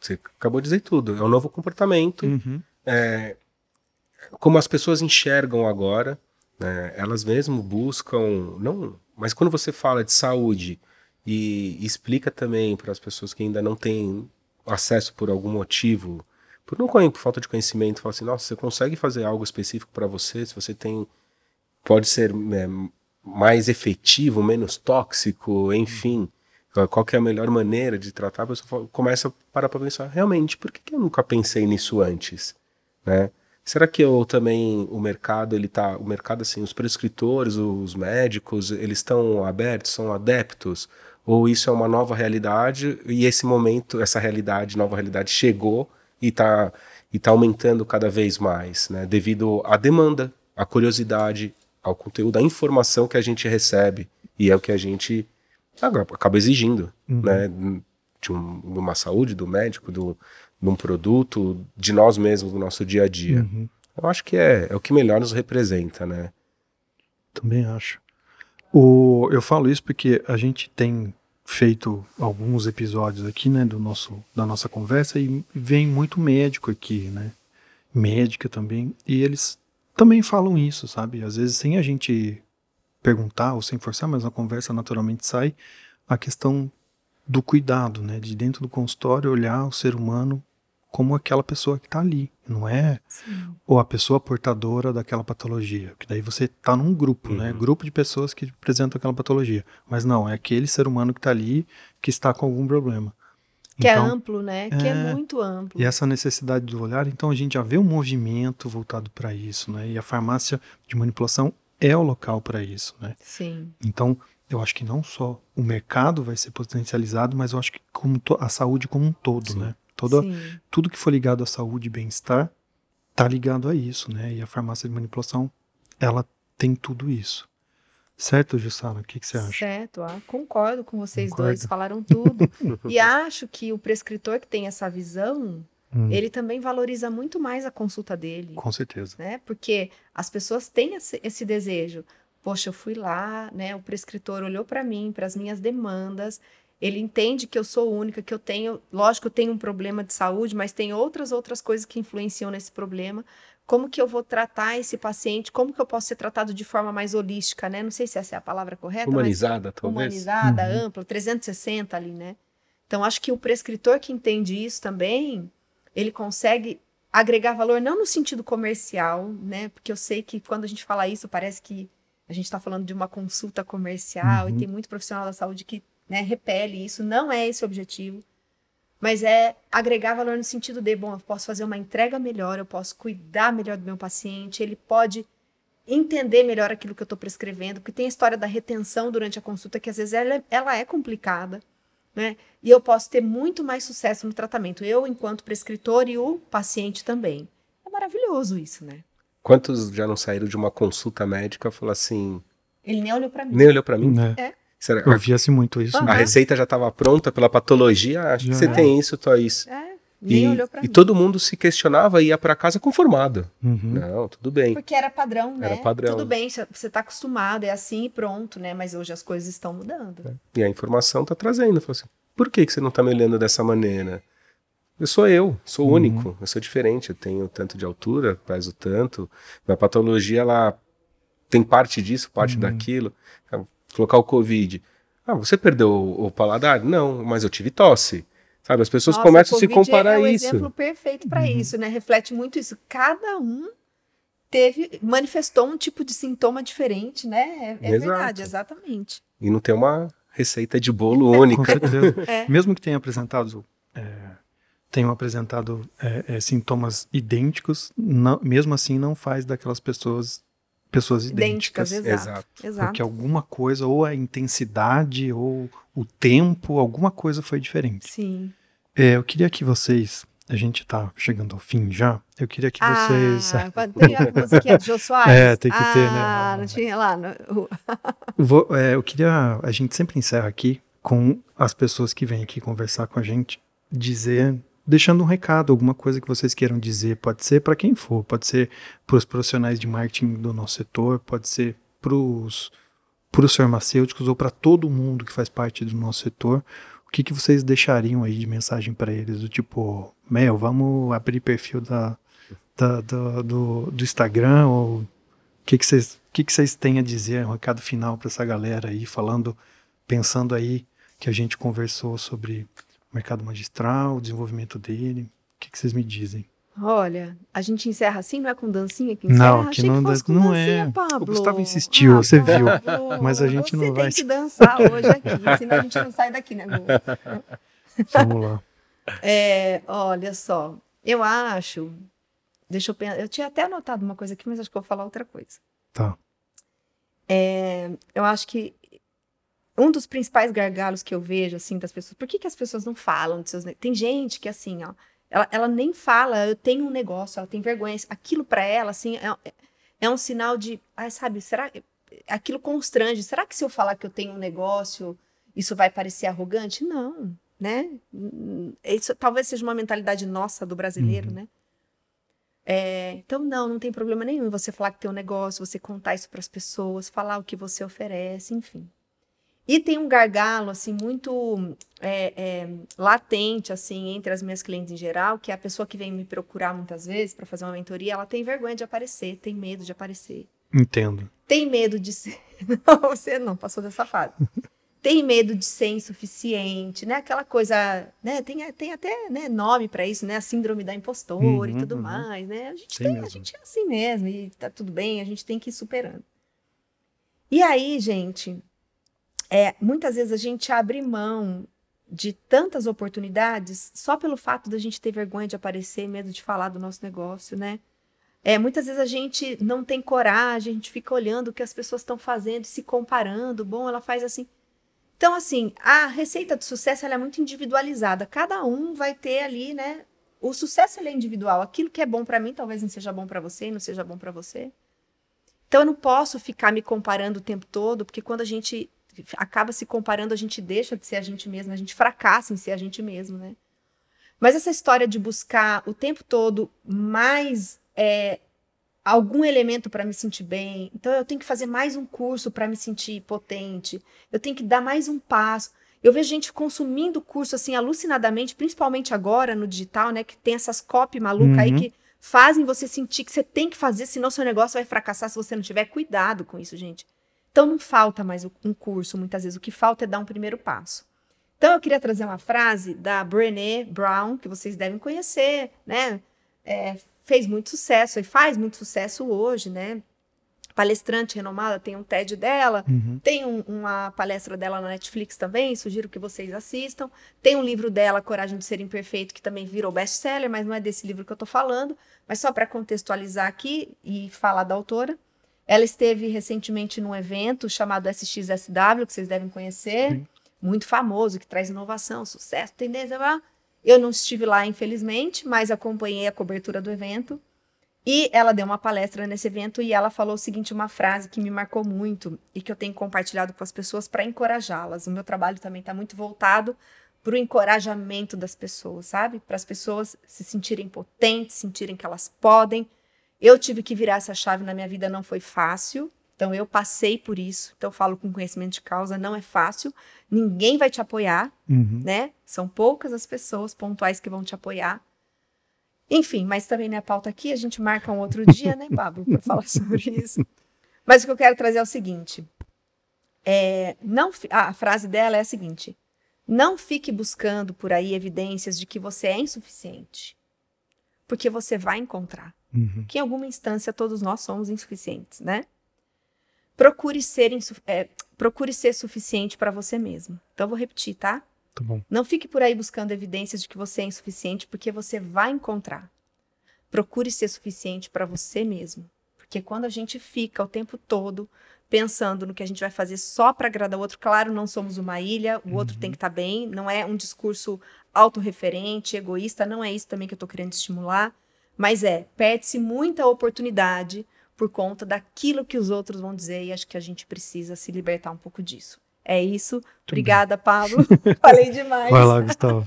Você acabou de dizer tudo. É um novo comportamento. Uhum. É, como as pessoas enxergam agora, né, elas mesmo buscam, não, mas quando você fala de saúde, e explica também para as pessoas que ainda não têm acesso por algum motivo, por não por falta de conhecimento, fala assim, nossa, você consegue fazer algo específico para você, se você tem pode ser é, mais efetivo, menos tóxico, enfim, qual que é a melhor maneira de tratar, a pessoa começa a parar para pensar, realmente, por que, que eu nunca pensei nisso antes, né? Será que eu também o mercado ele tá, o mercado assim, os prescritores, os médicos, eles estão abertos, são adeptos ou isso é uma nova realidade e esse momento, essa realidade, nova realidade chegou e está e tá aumentando cada vez mais, né? Devido à demanda, à curiosidade, ao conteúdo, à informação que a gente recebe e é o que a gente acaba exigindo, uhum. né? De, um, de, uma saúde, do médico, do, de um produto, de nós mesmos no nosso dia a dia. Uhum. Eu acho que é, é o que melhor nos representa, né? Também acho. O, eu falo isso porque a gente tem feito alguns episódios aqui, né, do nosso, da nossa conversa e vem muito médico aqui, né, médica também, e eles também falam isso, sabe? Às vezes sem a gente perguntar ou sem forçar, mas a conversa naturalmente sai a questão do cuidado, né, de dentro do consultório olhar o ser humano como aquela pessoa que está ali, não é Sim. ou a pessoa portadora daquela patologia, que daí você está num grupo, né? uhum. né, grupo de pessoas que apresentam aquela patologia, mas não é aquele ser humano que está ali que está com algum problema. Que é então, é amplo, né? Que é, é muito amplo. E essa necessidade do olhar, então a gente já vê um movimento voltado para isso, né? E a farmácia de manipulação é o local para isso, né? Sim. Então, eu acho que não só o mercado vai ser potencializado, mas eu acho que como a saúde como um todo, Sim. né? Toda, tudo que for ligado à saúde e bem-estar tá ligado a isso, né? E a farmácia de manipulação, ela tem tudo isso. Certo, Jussara? O que, que você acha? Certo, ah, concordo com vocês Concordo. dois, falaram tudo. e acho que o prescritor que tem essa visão, Hum, ele também valoriza muito mais a consulta dele. Com certeza. né? Porque as pessoas têm esse, esse desejo. Poxa, eu fui lá, né? O prescritor olhou para mim, para as minhas demandas. Ele entende que eu sou única, que eu tenho, lógico, eu tenho um problema de saúde, mas tem outras outras coisas que influenciam nesse problema. Como que eu vou tratar esse paciente? Como que eu posso ser tratado de forma mais holística, né? Não sei se essa é a palavra correta, mas Humanizada, talvez. humanizada, Uhum. ampla, 360 ali, né? Então, acho que o prescritor que entende isso também, ele consegue agregar valor não no sentido comercial, né? Porque eu sei que quando a gente fala isso, parece que a gente está falando de uma consulta comercial Uhum. e tem muito profissional da saúde que né, repele isso. Não é esse o objetivo. Mas é agregar valor no sentido de, bom, eu posso fazer uma entrega melhor, eu posso cuidar melhor do meu paciente, ele pode entender melhor aquilo que eu estou prescrevendo, porque tem a história da retenção durante a consulta, que às vezes ela, é- ela é complicada, né? E eu posso ter muito mais sucesso no tratamento, eu enquanto prescritor e o paciente também. É maravilhoso isso, né? Quantos já não saíram de uma consulta médica e falaram assim, Ele nem olhou para mim. nem olhou pra mim? Né? É. Será- Eu via-se muito isso. Aham. A receita já estava pronta pela patologia, acho que você é. tem isso, isso. É, nem E, olhou para e mim. todo mundo se questionava e ia pra casa conformado. Uhum. Não, tudo bem. Porque era padrão, né? Era padrão. Tudo bem, você está acostumado, é assim e pronto, né? Mas hoje as coisas estão mudando. E a informação tá trazendo. Falou assim, por que, que você não tá me olhando dessa maneira? Eu sou eu, sou Uhum. único, eu sou diferente, eu tenho tanto de altura, peso tanto. Minha patologia, ela tem parte disso, parte Uhum. daquilo. Colocar o Covid. Ah, você perdeu o, o paladar? Não, mas eu tive tosse. Sabe, as pessoas Nossa, começam a se Covid comparar é o isso. exemplo perfeito para Uhum. isso, né? Reflete muito isso. Cada um teve, manifestou um tipo de sintoma diferente, né? É, é verdade, exatamente. E não tem uma receita de bolo Com única. certeza. É. Mesmo que tenha apresentado, é, tenham apresentado é, é, sintomas idênticos, não- mesmo assim não faz daquelas pessoas pessoas idênticas. Idênticas, exato. Exato. Porque alguma coisa, ou a intensidade, ou o tempo, alguma coisa foi diferente. Sim. É, eu queria que vocês, a gente tá chegando ao fim já, eu queria que vocês... Ah, tem a musiquinha Jô Soares? É, tem que ter, né? Ah, não tinha lá. no- Vou- é, eu queria. A gente sempre encerra aqui com as pessoas que vêm aqui conversar com a gente, dizer, deixando um recado, alguma coisa que vocês queiram dizer. Pode ser para quem for, pode ser para os profissionais de marketing do nosso setor, pode ser para os farmacêuticos ou para todo mundo que faz parte do nosso setor. O que, que vocês deixariam aí de mensagem para eles? Do tipo, Mel, vamos abrir perfil da, da- do, do Instagram ou o que que vocês o que que vocês têm a dizer, um recado final para essa galera aí, falando, pensando aí que a gente conversou sobre mercado magistral, o desenvolvimento dele. O que que vocês me dizem? Olha, a gente encerra assim, não é com dancinha que encerra? Não, que Achei não que fosse dá- com não dancinha, é. Pablo. O Gustavo insistiu, você viu, Pablo, mas a gente não você vai- tem que dançar hoje aqui, senão a gente não sai daqui, né? Vamos lá. É, olha só, eu acho. Deixa eu pensar. Eu tinha até anotado uma coisa aqui, mas acho que vou falar outra coisa. Tá. Eu acho que um dos principais gargalos que eu vejo, assim, das pessoas. Por que, que as pessoas não falam de seus. Tem gente que, assim, ó. Ela, ela nem fala, eu tenho um negócio, ela tem vergonha. Aquilo pra ela, assim, é, é um sinal de. Ai, sabe, será. Aquilo constrange. Será que se eu falar que eu tenho um negócio, isso vai parecer arrogante? Não, né? Isso talvez seja uma mentalidade nossa do brasileiro, Uhum. né? É, então, não, não tem problema nenhum em você falar que tem um negócio, você contar isso para as pessoas, falar o que você oferece, enfim. E tem um gargalo, assim, muito é, é, latente, assim, entre as minhas clientes em geral, que é a pessoa que vem me procurar muitas vezes para fazer uma mentoria, ela tem vergonha de aparecer, tem medo de aparecer. Entendo. Tem medo de ser. Não, você não passou dessa fase. Tem medo de ser insuficiente, né? Aquela coisa, né? Tem, tem até né, nome para isso, né? A síndrome da impostora e Uhum, tudo uhum. mais, né? A gente, Tem a gente é assim mesmo e tá tudo bem, a gente tem que ir superando. E aí, gente, é, muitas vezes a gente abre mão de tantas oportunidades só pelo fato da gente ter vergonha de aparecer, medo de falar do nosso negócio, né? É, muitas vezes a gente não tem coragem, a gente fica olhando o que as pessoas estão fazendo, se comparando. Bom, ela faz assim. Então, assim, a receita de sucesso é muito individualizada. Cada um vai ter ali, né, o sucesso é individual. Aquilo que é bom para mim talvez não seja bom para você não seja bom para você. Então eu não posso ficar me comparando o tempo todo, porque quando a gente acaba se comparando, a gente deixa de ser a gente mesmo, a gente fracassa em ser a gente mesmo, né? Mas essa história de buscar o tempo todo mais é, algum elemento para me sentir bem, então eu tenho que fazer mais um curso para me sentir potente, eu tenho que dar mais um passo. Eu vejo gente consumindo curso assim alucinadamente, principalmente agora no digital, né, que tem essas copy maluca uhum. aí que fazem você sentir que você tem que fazer, senão seu negócio vai fracassar se você não tiver cuidado com isso, gente. Então não falta mais um curso, muitas vezes o que falta é dar um primeiro passo. Então eu queria trazer uma frase da Brené Brown, que vocês devem conhecer, né? É, fez muito sucesso e faz muito sucesso hoje, né? palestrante renomada, tem um TED dela, uhum. tem um, uma palestra dela na Netflix também, sugiro que vocês assistam. Tem um livro dela, Coragem de Ser Imperfeito, que também virou best-seller, mas não é desse livro que eu estou falando. Mas só para contextualizar aqui e falar da autora. Ela esteve recentemente num evento chamado SXSW, que vocês devem conhecer, Sim. muito famoso, que traz inovação, sucesso, tendência. Eu não estive lá, infelizmente, mas acompanhei a cobertura do evento. E ela deu uma palestra nesse evento e ela falou o seguinte, uma frase que me marcou muito e que eu tenho compartilhado com as pessoas para encorajá-las. O meu trabalho também está muito voltado para o encorajamento das pessoas, sabe? Para as pessoas se sentirem potentes, sentirem que elas podem. Eu tive que virar essa chave na minha vida, não foi fácil. Então eu passei por isso. Então eu falo com conhecimento de causa, não é fácil. Ninguém vai te apoiar, uhum. né? São poucas as pessoas pontuais que vão te apoiar. Enfim, mas também não é pauta aqui, a gente marca um outro dia, né, Pablo, para falar sobre isso. Mas o que eu quero trazer é o seguinte: é, não, a frase dela é a seguinte: não fique buscando por aí evidências de que você é insuficiente, porque você vai encontrar. Uhum. Que em alguma instância todos nós somos insuficientes, né? Procure ser, é, procure ser suficiente para você mesmo. Então, eu vou repetir, tá? Tá bom. Não fique por aí buscando evidências de que você é insuficiente, porque você vai encontrar. Procure ser suficiente para você mesmo. Porque quando a gente fica o tempo todo pensando no que a gente vai fazer só para agradar o outro, claro, não somos uma ilha, o uhum. outro tem que estar tá bem, não é um discurso autorreferente, egoísta, não é isso também que eu estou querendo estimular, mas é, perde-se muita oportunidade por conta daquilo que os outros vão dizer e acho que a gente precisa se libertar um pouco disso. É isso. Muito Obrigada, bem. Pablo. Falei demais. Vai lá, Gustavo.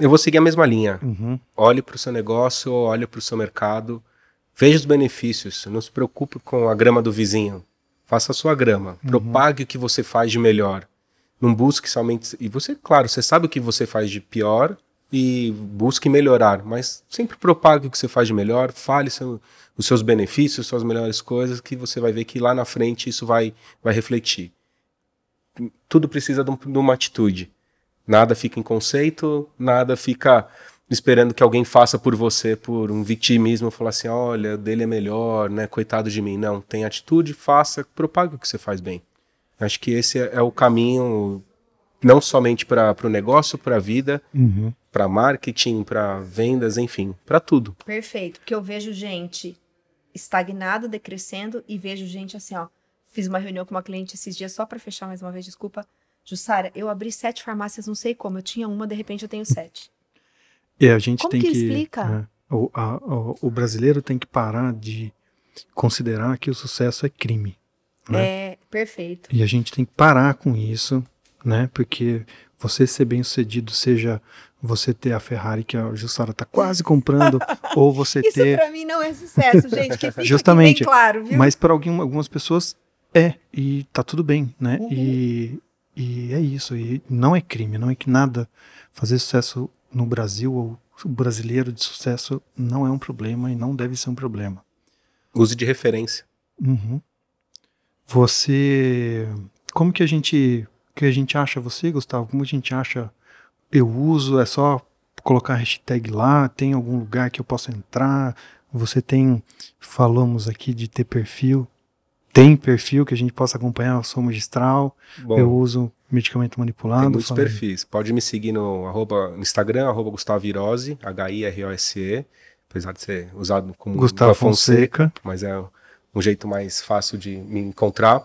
Eu vou seguir a mesma linha. Uhum. Olhe para o seu negócio, olhe para o seu mercado, veja os benefícios. Não se preocupe com a grama do vizinho. Faça a sua grama. Uhum. Propague o que você faz de melhor. Não busque somente. E você, claro, você sabe o que você faz de pior e busque melhorar, mas sempre propague o que você faz de melhor, fale seu, os seus benefícios, suas melhores coisas, que você vai ver que lá na frente isso vai, vai refletir tudo precisa de, um, de uma atitude. Nada fica em conceito, nada fica esperando que alguém faça por você por um vitimismo, falar assim, olha, dele é melhor, né, coitado de mim. Não, tem atitude, faça, propague o que você faz bem. Acho que esse é, é o caminho não somente para o negócio, para a vida, uhum. Para marketing, para vendas, enfim, para tudo. Perfeito, porque eu vejo gente estagnada, decrescendo e vejo gente assim, ó, Fiz uma reunião com uma cliente esses dias só para fechar mais uma vez, desculpa. Jussara, eu abri sete farmácias, não sei como. Eu tinha uma, de repente eu tenho sete. É, a gente como tem que. que explica? É, o, a, o, o, brasileiro tem que parar de considerar que o sucesso é crime. Né? É, perfeito. E a gente tem que parar com isso, né? Porque você ser bem sucedido, seja você ter a Ferrari que a Jussara está quase comprando, ou você Isso ter. Isso para mim não é sucesso, gente, que fica Justamente, bem claro, viu? Mas para algumas pessoas é, e tá tudo bem, né? Uhum. E, e é isso, e não é crime, não é que nada fazer sucesso no Brasil ou o brasileiro de sucesso não é um problema e não deve ser um problema. Use de referência. Uhum. Você, como que a gente, que a gente acha você, Gustavo? Como a gente acha? Eu uso, é só colocar hashtag lá, tem algum lugar que eu possa entrar? Você tem, falamos aqui de ter perfil tem perfil que a gente possa acompanhar, eu sou magistral, Bom, eu uso medicamento manipulado. Tem muitos perfis. Pode me seguir no, arroba, no Instagram, arroba Gustavo Virose, H-I-R-O-S-E, apesar de ser usado como Gustavo Fonseca, Fonseca, mas é um jeito mais fácil de me encontrar.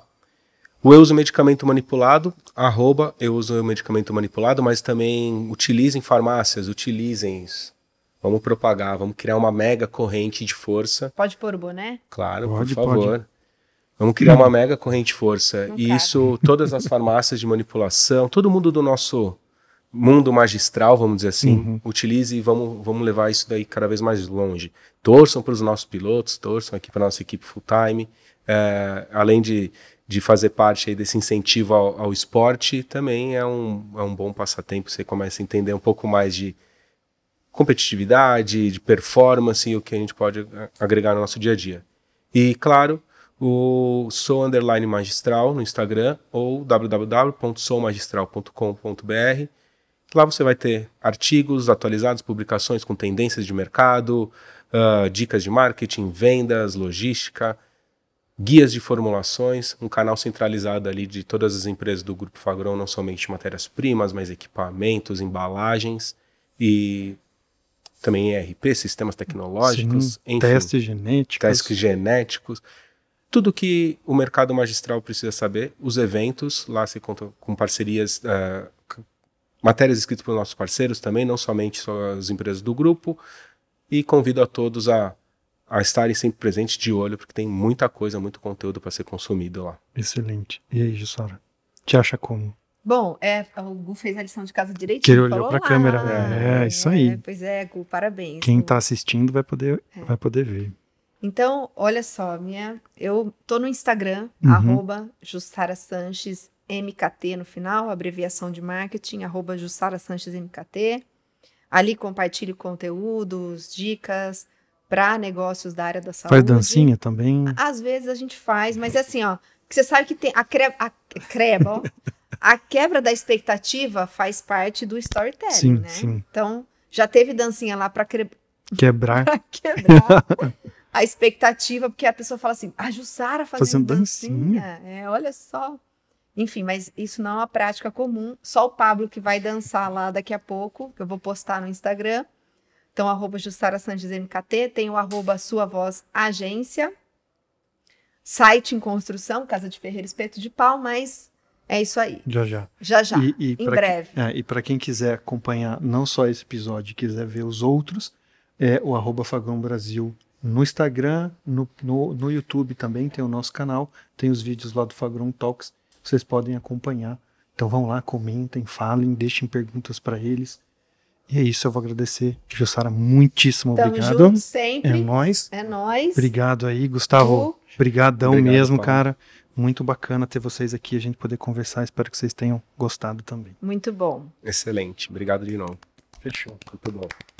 O Eu Uso Medicamento Manipulado, arroba Eu Uso Medicamento Manipulado, mas também utilizem farmácias, utilizem Vamos propagar, vamos criar uma mega corrente de força. Pode pôr o boné? Claro, Pode, por favor. pode. Vamos criar uma mega corrente de força. Não e cabe. isso, todas as farmácias de manipulação, todo mundo do nosso mundo magistral, vamos dizer assim, Uhum. utilize e vamos, vamos levar isso daí cada vez mais longe. Torçam para os nossos pilotos, torçam aqui para nossa equipe full time. É, além de, de fazer parte aí desse incentivo ao, ao esporte, também é um, é um bom passatempo. Você começa a entender um pouco mais de competitividade, de performance e o que a gente pode agregar no nosso dia a dia. E, claro, o Sou Underline Magistral no Instagram ou www.soumagistral.com.br. Lá você vai ter artigos atualizados, publicações com tendências de mercado, ah, dicas de marketing, vendas, logística, guias de formulações, um canal centralizado ali de todas as empresas do Grupo Fagron, não somente matérias-primas, mas equipamentos, embalagens e também ERP, sistemas tecnológicos, Sim, enfim, testes genéticos. testes genéticos, tudo que o mercado magistral precisa saber, os eventos, lá se conta com parcerias, c- matérias escritas por nossos parceiros também, não somente só as empresas do grupo, e convido a todos a, a estarem sempre presentes de olho, porque tem muita coisa, muito conteúdo para ser consumido lá. Excelente. E aí, Jussara? Te acha como? Bom, é, o Gu fez a lição de casa direitinho. Que ele olhou pra lá. câmera. É, isso aí. Pois é, Gu, parabéns. Quem Gu. tá assistindo vai poder, É. vai poder ver. Então, olha só, minha, eu tô no Instagram, Uhum. arroba Jussara Sanches MKT no final, abreviação de marketing, arroba Jussara Sanches MKT. Ali compartilho conteúdos, dicas para negócios da área da saúde. Faz dancinha também. Às vezes a gente faz, mas é assim, ó, que você sabe que tem a, cre... a creba, ó, a quebra da expectativa faz parte do storytelling, Sim, né? sim. Então, já teve dancinha lá para Quebrar. pra quebrar a expectativa, porque a pessoa fala assim, a Jussara fazendo, Fazendo dancinha. É, olha só. Enfim, mas isso não é uma prática comum. Só o Pablo que vai dançar lá daqui a pouco, que eu vou postar no Instagram. Então, arroba Jussara Sanches MKT, tem o arroba Sua Voz Agência, site em construção, Casa de Ferreira Espeto de Pau, mas é isso aí. Já, já. Já já, E, e em breve. É, e para quem quiser acompanhar não só esse episódio, quiser ver os outros, é o arroba Fagão Brasil no Instagram, no, no, no YouTube também tem o nosso canal, tem os vídeos lá do Fagron Talks, vocês podem acompanhar. Então vão lá, comentem, falem, deixem perguntas para eles. E é isso, eu vou agradecer. Jussara, muitíssimo Tamo obrigado. junto É sempre. nóis. É nóis. Obrigado aí, Gustavo. Gu, Obrigadão Obrigado, mesmo, Paulo. cara. Muito bacana ter vocês aqui, a gente poder conversar. Espero que vocês tenham gostado também. Muito bom. Excelente, obrigado de novo. Fechou. Muito bom.